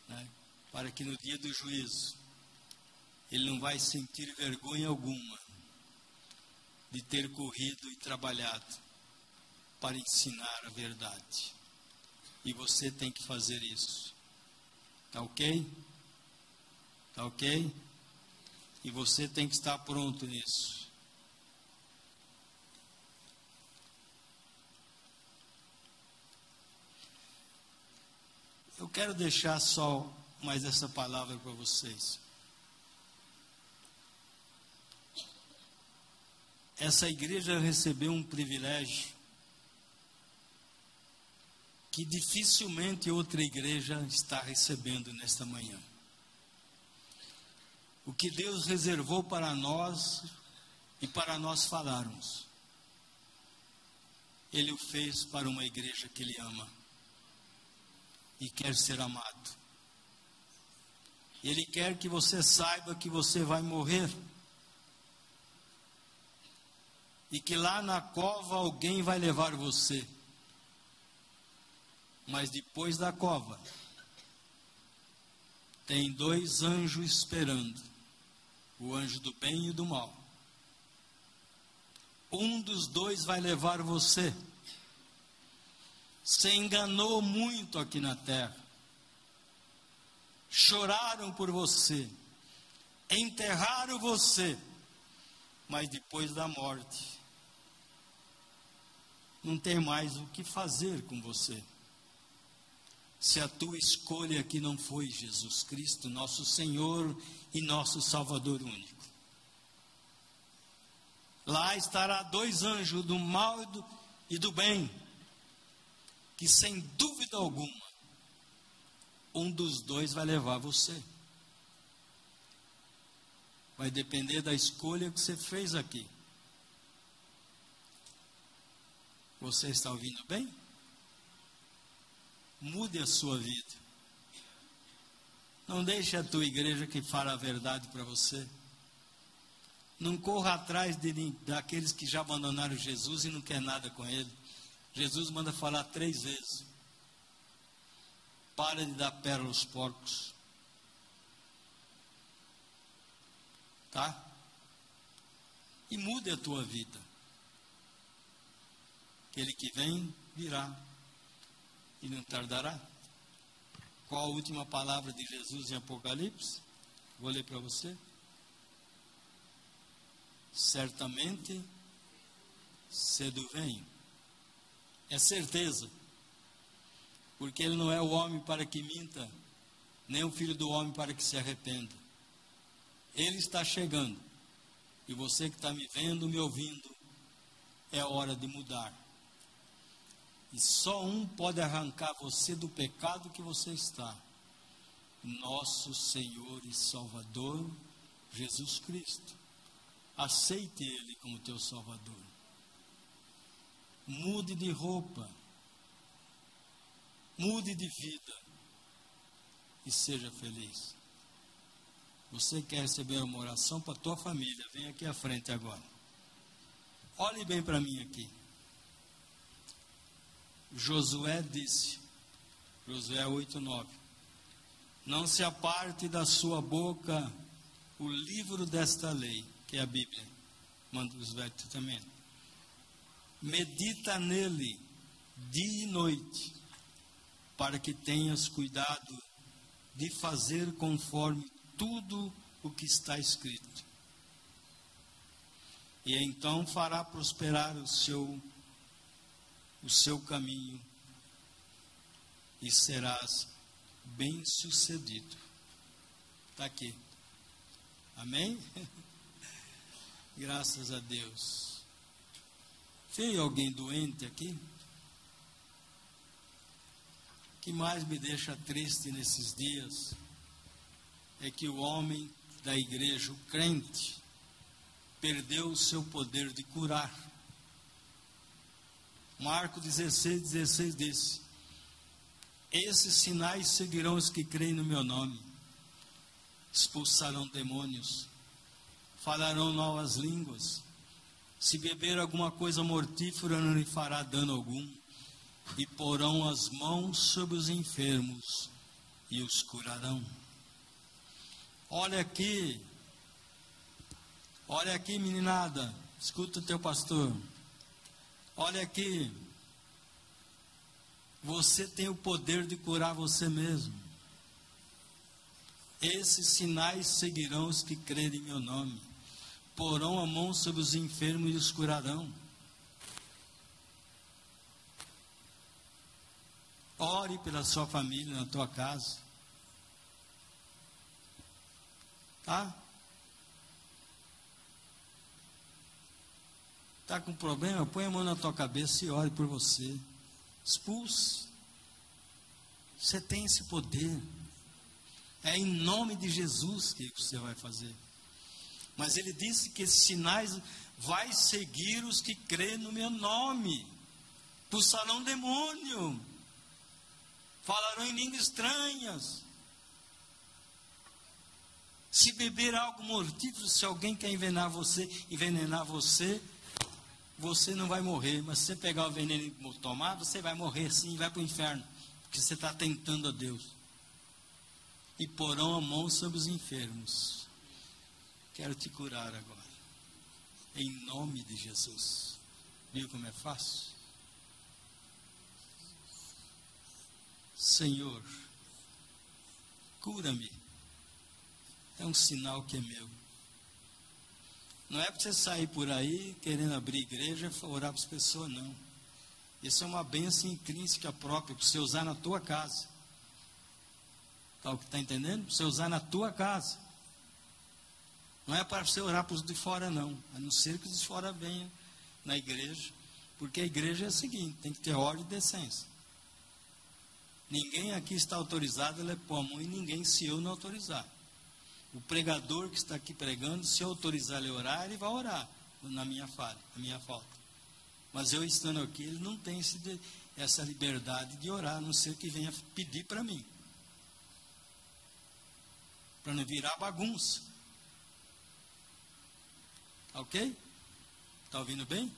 né, para que no dia do juízo ele não vai sentir vergonha alguma de ter corrido e trabalhado para ensinar a verdade. E você tem que fazer isso. Tá ok? Tá ok? E você tem que estar pronto nisso. Eu quero deixar só mais essa palavra para vocês. Essa igreja recebeu um privilégio que dificilmente outra igreja está recebendo nesta manhã. O que Deus reservou para nós e para nós falarmos, Ele o fez para uma igreja que Ele ama e quer ser amado. Ele quer que você saiba que você vai morrer e que lá na cova alguém vai levar você. Mas depois da cova, tem dois anjos esperando: o anjo do bem e do mal. Um dos dois vai levar você. Se enganou muito aqui na terra. Choraram por você. Enterraram você. Mas depois da morte, não tem mais o que fazer com você. Se a tua escolha aqui não foi Jesus Cristo, nosso Senhor e nosso Salvador único. Lá estará dois anjos do mal e do, e do bem, que sem dúvida alguma, um dos dois vai levar você. Vai depender da escolha que você fez aqui. Você está ouvindo bem? Mude a sua vida. Não deixe a tua igreja que fala a verdade para você. Não corra atrás de, daqueles que já abandonaram Jesus e não quer nada com ele. Jesus manda falar três vezes. Para de dar pérola aos porcos. Tá? E mude a tua vida. Aquele que vem virá e não tardará. Qual a última palavra de Jesus em Apocalipse? Vou ler para você. Certamente cedo venho. É certeza. Porque ele não é o homem para que minta, nem o filho do homem para que se arrependa. Ele está chegando. E você que está me vendo, me ouvindo, é hora de mudar. E só um pode arrancar você do pecado que você está. Nosso Senhor e Salvador, Jesus Cristo. Aceite Ele como teu Salvador. Mude de roupa. Mude de vida. E seja feliz. Você quer receber uma oração para a tua família? Vem aqui à frente agora. Olhe bem para mim aqui. Josué disse, Josué 8:9, não se aparte da sua boca o livro desta lei, que é a Bíblia, manda os Velhos Testamentos. Medita nele dia e noite, para que tenhas cuidado de fazer conforme tudo o que está escrito. E então fará prosperar o seu o seu caminho e serás bem-sucedido. Está aqui. Amém? <laughs> Graças a Deus. Tem alguém doente aqui? O que mais me deixa triste nesses dias é que o homem da igreja, o crente, perdeu o seu poder de curar. Marco 16, 16 diz: Esses sinais seguirão os que creem no meu nome. Expulsarão demônios, falarão novas línguas. Se beber alguma coisa mortífera, não lhe fará dano algum. E porão as mãos sobre os enfermos e os curarão. Olha aqui, olha aqui, meninada, escuta o teu pastor. Olha aqui, você tem o poder de curar você mesmo. Esses sinais seguirão os que crerem em meu nome. Porão a mão sobre os enfermos e os curarão. Ore pela sua família, na tua casa. Tá? Tá com problema? Põe a mão na tua cabeça e ore por você. Expulse. Você tem esse poder. É em nome de Jesus que você vai fazer. Mas ele disse que esses sinais vai seguir os que crêem no meu nome. Pulsarão demônio. Falarão em línguas estranhas. Se beber algo mortífero, se alguém quer envenenar você, envenenar você, você não vai morrer, mas se você pegar o veneno e tomar, você vai morrer sim, vai para o inferno, porque você está tentando a Deus. E porão a mão sobre os enfermos. Quero te curar agora, em nome de Jesus. Viu como é fácil? Senhor, cura-me. É um sinal que é meu. Não é para você sair por aí querendo abrir igreja e orar para as pessoas, não. Isso é uma bênção intrínseca própria para você usar na tua casa. Está tá entendendo? Para você usar na tua casa. Não é para você orar para os de fora, não. A não ser que os de fora venham na igreja. Porque a igreja é a seguinte: tem que ter ordem e decência. Ninguém aqui está autorizado a a mão e ninguém, se eu não autorizar. O pregador que está aqui pregando, se autorizar ele a orar, ele vai orar na minha falha, na minha falta. Mas eu estando aqui, ele não tem esse, essa liberdade de orar, a não ser que venha pedir para mim. Para não virar bagunça. Tá ok? Está ouvindo bem?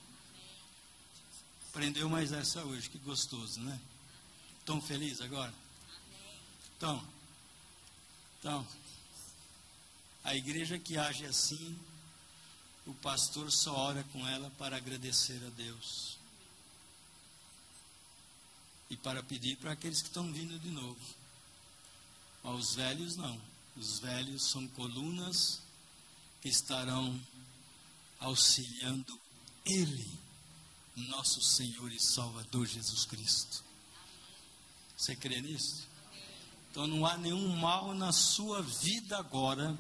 Aprendeu mais essa hoje, que gostoso, né? Estão felizes agora? Então, então, a igreja que age assim, o pastor só ora com ela para agradecer a Deus. E para pedir para aqueles que estão vindo de novo. Aos velhos não. Os velhos são colunas que estarão auxiliando Ele, nosso Senhor e Salvador Jesus Cristo. Você crê nisso? Então não há nenhum mal na sua vida agora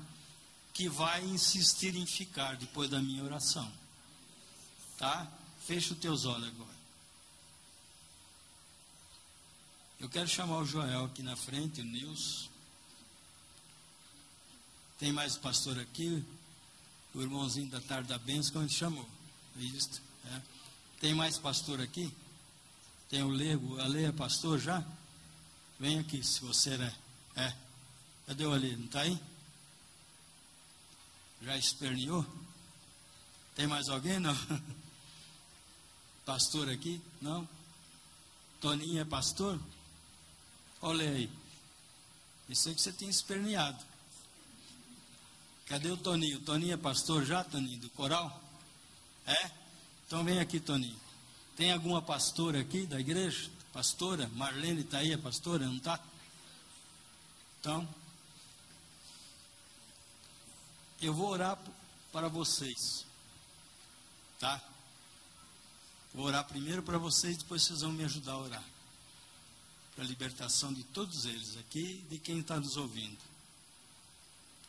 que vai insistir em ficar depois da minha oração. Tá? Fecha os teus olhos agora. Eu quero chamar o Joel aqui na frente, o Nilson. Tem mais pastor aqui? O irmãozinho da tarde da bênção, como ele chamou. É isso. É. Tem mais pastor aqui? Tem o Lego, a Leia é pastor já? Vem aqui, se você é. É. Cadê o Ali? Não está aí? Já esperneou? Tem mais alguém? Não? <laughs> Pastor aqui? Não? Toninho é pastor? Olha aí. Isso é que você tem esperneado. Cadê o Toninho? Toninho é pastor já, Toninho, do coral? É? Então vem aqui, Toninho. Tem alguma pastora aqui da igreja? Pastora? Marlene está aí, é pastora? Não está? Então, eu vou orar para vocês. Tá? Vou orar primeiro para vocês, depois vocês vão me ajudar a orar. Para a libertação de todos eles aqui, de quem está nos ouvindo.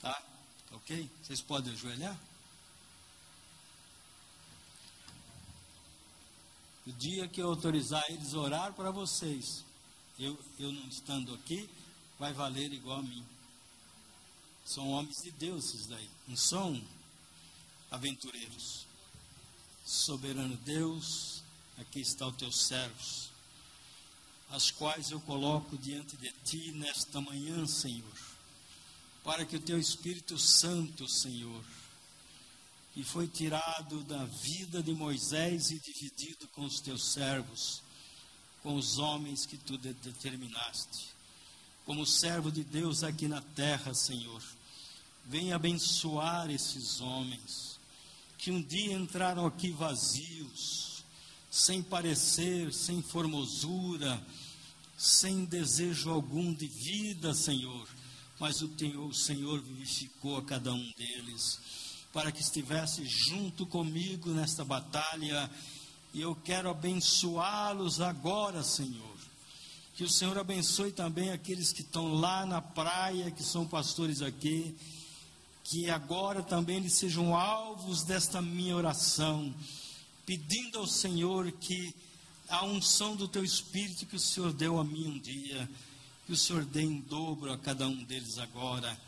Tá? Ok? Vocês podem ajoelhar? O dia que eu autorizar eles a orar para vocês, eu, eu não estando aqui, vai valer igual a mim. São homens de Deus esses daí, não são aventureiros. Soberano Deus, aqui está os teus servos. as quais eu coloco diante de ti nesta manhã, Senhor, para que o teu Espírito Santo, Senhor, que foi tirado da vida de Moisés e dividido com os teus servos, com os homens que tu determinaste, como servo de Deus aqui na terra, Senhor, venha abençoar esses homens que um dia entraram aqui vazios, sem parecer, sem formosura, sem desejo algum de vida, Senhor, mas o, Senhor vivificou a cada um deles para que estivesse junto comigo nesta batalha. E eu quero abençoá-los agora, Senhor. Que o Senhor abençoe também aqueles que estão lá na praia, que são pastores aqui. Que agora também eles sejam alvos desta minha oração, pedindo ao Senhor que a unção do teu Espírito que o Senhor deu a mim um dia, que o Senhor dê em dobro a cada um deles agora,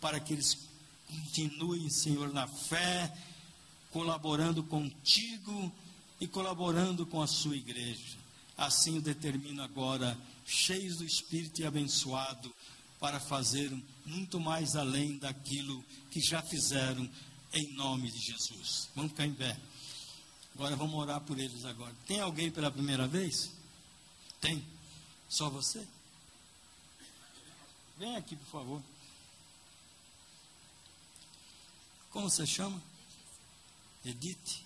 para que eles Continue, Senhor, na fé, colaborando contigo e colaborando com a sua igreja. Assim o determino agora, cheios do Espírito e abençoado, para fazer muito mais além daquilo que já fizeram em nome de Jesus. Vamos ficar em pé. Agora vamos orar por eles agora. Tem alguém pela primeira vez? Tem? Só você? Vem aqui, por favor. Como você chama? Edith?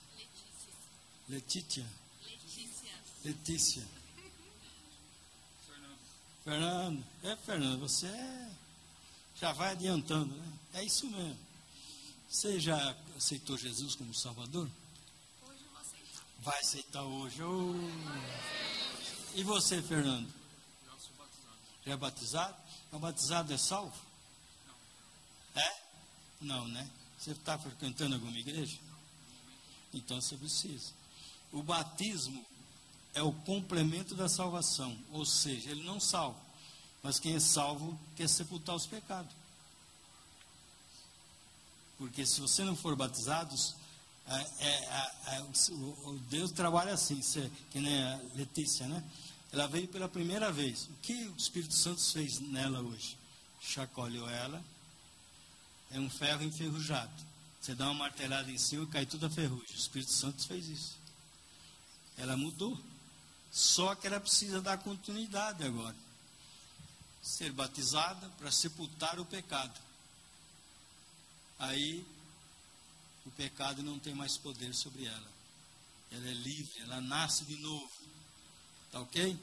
Letícia. Letícia. Letícia. Fernando. Fernando. É, Fernando, você é, já vai adiantando, né? É isso mesmo. Você já aceitou Jesus como Salvador? Hoje eu vou aceitar. Vai aceitar hoje. Oh. E você, Fernando? Já sou batizado. Já é batizado? O batizado é salvo? Não. É? Não, né? Você está frequentando alguma igreja? Então você precisa. O batismo é o complemento da salvação, ou seja, ele não salva, mas quem é salvo quer sepultar os pecados. Porque se você não for batizado, é, é, é, o, o, Deus trabalha assim, você, que nem a Letícia, né? Ela veio pela primeira vez. O que o Espírito Santo fez nela hoje? Chacoalhou ela, é um ferro enferrujado. Você dá uma martelada em cima e cai tudo a ferrugem. O Espírito Santo fez isso. Ela mudou. Só que ela precisa dar continuidade agora. Ser batizada para sepultar o pecado. Aí o pecado não tem mais poder sobre ela. Ela é livre, ela nasce de novo. Tá ok?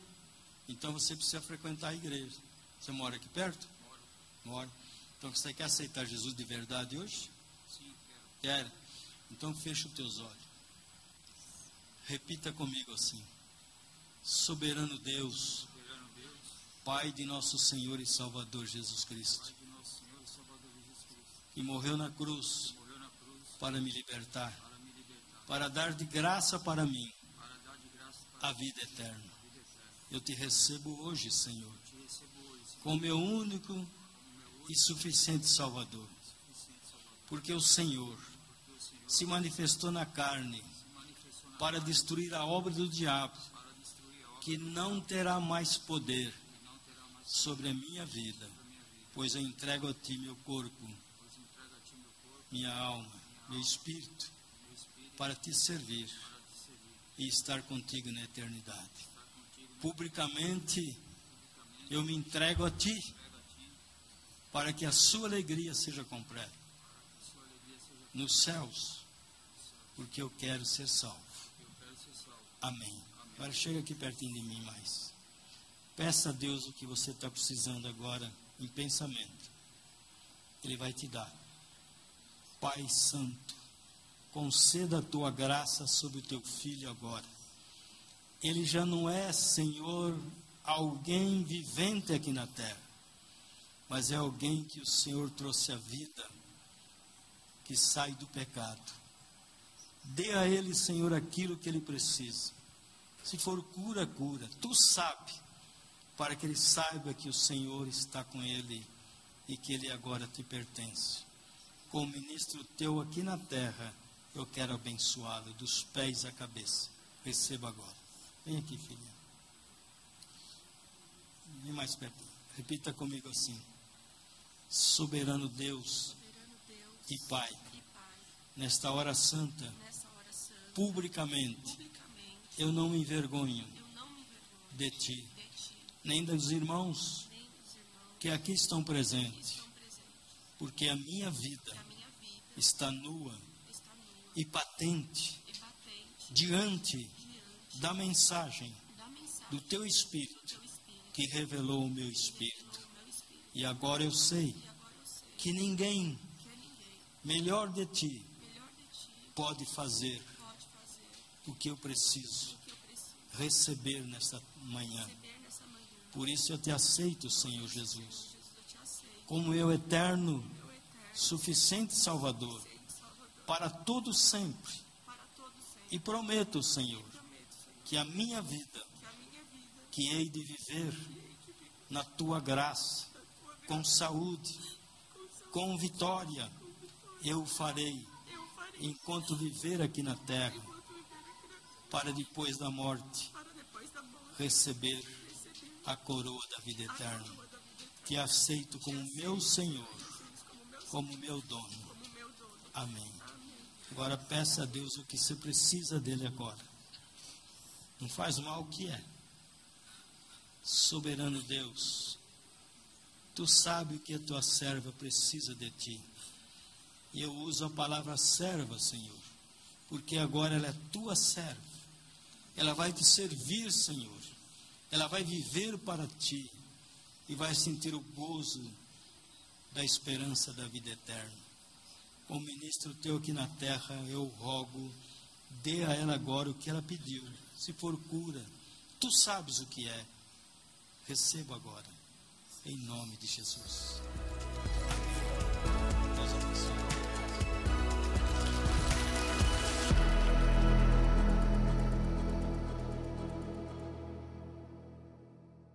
Então você precisa frequentar a igreja. Você mora aqui perto? Moro. Mora. Então você quer aceitar Jesus de verdade hoje? Sim, quero. Quer? Então fecha os teus olhos. Repita comigo assim. Soberano Deus, Pai de nosso Senhor e Salvador Jesus Cristo, que morreu na cruz para me libertar, para dar de graça para mim a vida eterna. Eu te recebo hoje, Senhor, como meu único e suficiente Salvador, porque o Senhor se manifestou na carne para destruir a obra do diabo, para destruir a obra que não terá mais poder sobre a minha vida, pois eu entrego a ti meu corpo, minha alma, meu espírito, para te servir e estar contigo na eternidade. Publicamente eu me entrego a ti para que a sua alegria seja completa nos céus, porque eu quero ser salvo. Amém. Agora chega aqui pertinho de mim mais. Peça a Deus o que você está precisando agora em pensamento. Ele vai te dar. Pai Santo, conceda a tua graça sobre o teu filho agora. Ele já não é, Senhor, alguém vivente aqui na terra, mas é alguém que o Senhor trouxe à vida, que sai do pecado. Dê a ele, Senhor, aquilo que ele precisa. Se for cura, cura. Tu sabe, para que ele saiba que o Senhor está com ele e que ele agora te pertence. Como ministro teu aqui na terra, eu quero abençoá-lo dos pés à cabeça. Receba agora. Vem aqui, filha. mais perto. Repita comigo assim: Soberano Deus Soberano Deus e Pai, e Pai, nesta hora santa, nessa hora santa, publicamente, publicamente, eu não me envergonho de Ti, nem dos irmãos que aqui estão presentes, porque a minha vida está nua e patente diante da mensagem do Teu Espírito que revelou o meu espírito. E agora eu sei que ninguém melhor de Ti pode fazer o que eu preciso eu receber nesta manhã. Por isso eu te aceito, Senhor Jesus, eu como meu eterno, suficiente Salvador, para todo sempre. E prometo, Senhor, que a minha vida, que hei de viver na tua graça, com saúde, com vitória, eu eu farei enquanto viver aqui na terra, para depois da morte receber a coroa da vida eterna. Te aceito como meu Senhor, como meu dono. Amém. Agora peça a Deus o que você precisa dele agora. Não faz mal o que é. Soberano Deus, tu sabe que a tua serva precisa de ti. E eu uso a palavra serva, Senhor, porque agora ela é tua serva. Ela vai te servir, Senhor. Ela vai viver para ti e vai sentir o gozo da esperança da vida eterna como ministro teu aqui na terra, eu rogo, dê a ela agora o que ela pediu. Se for cura, tu sabes o que é. Receba agora, em nome de Jesus.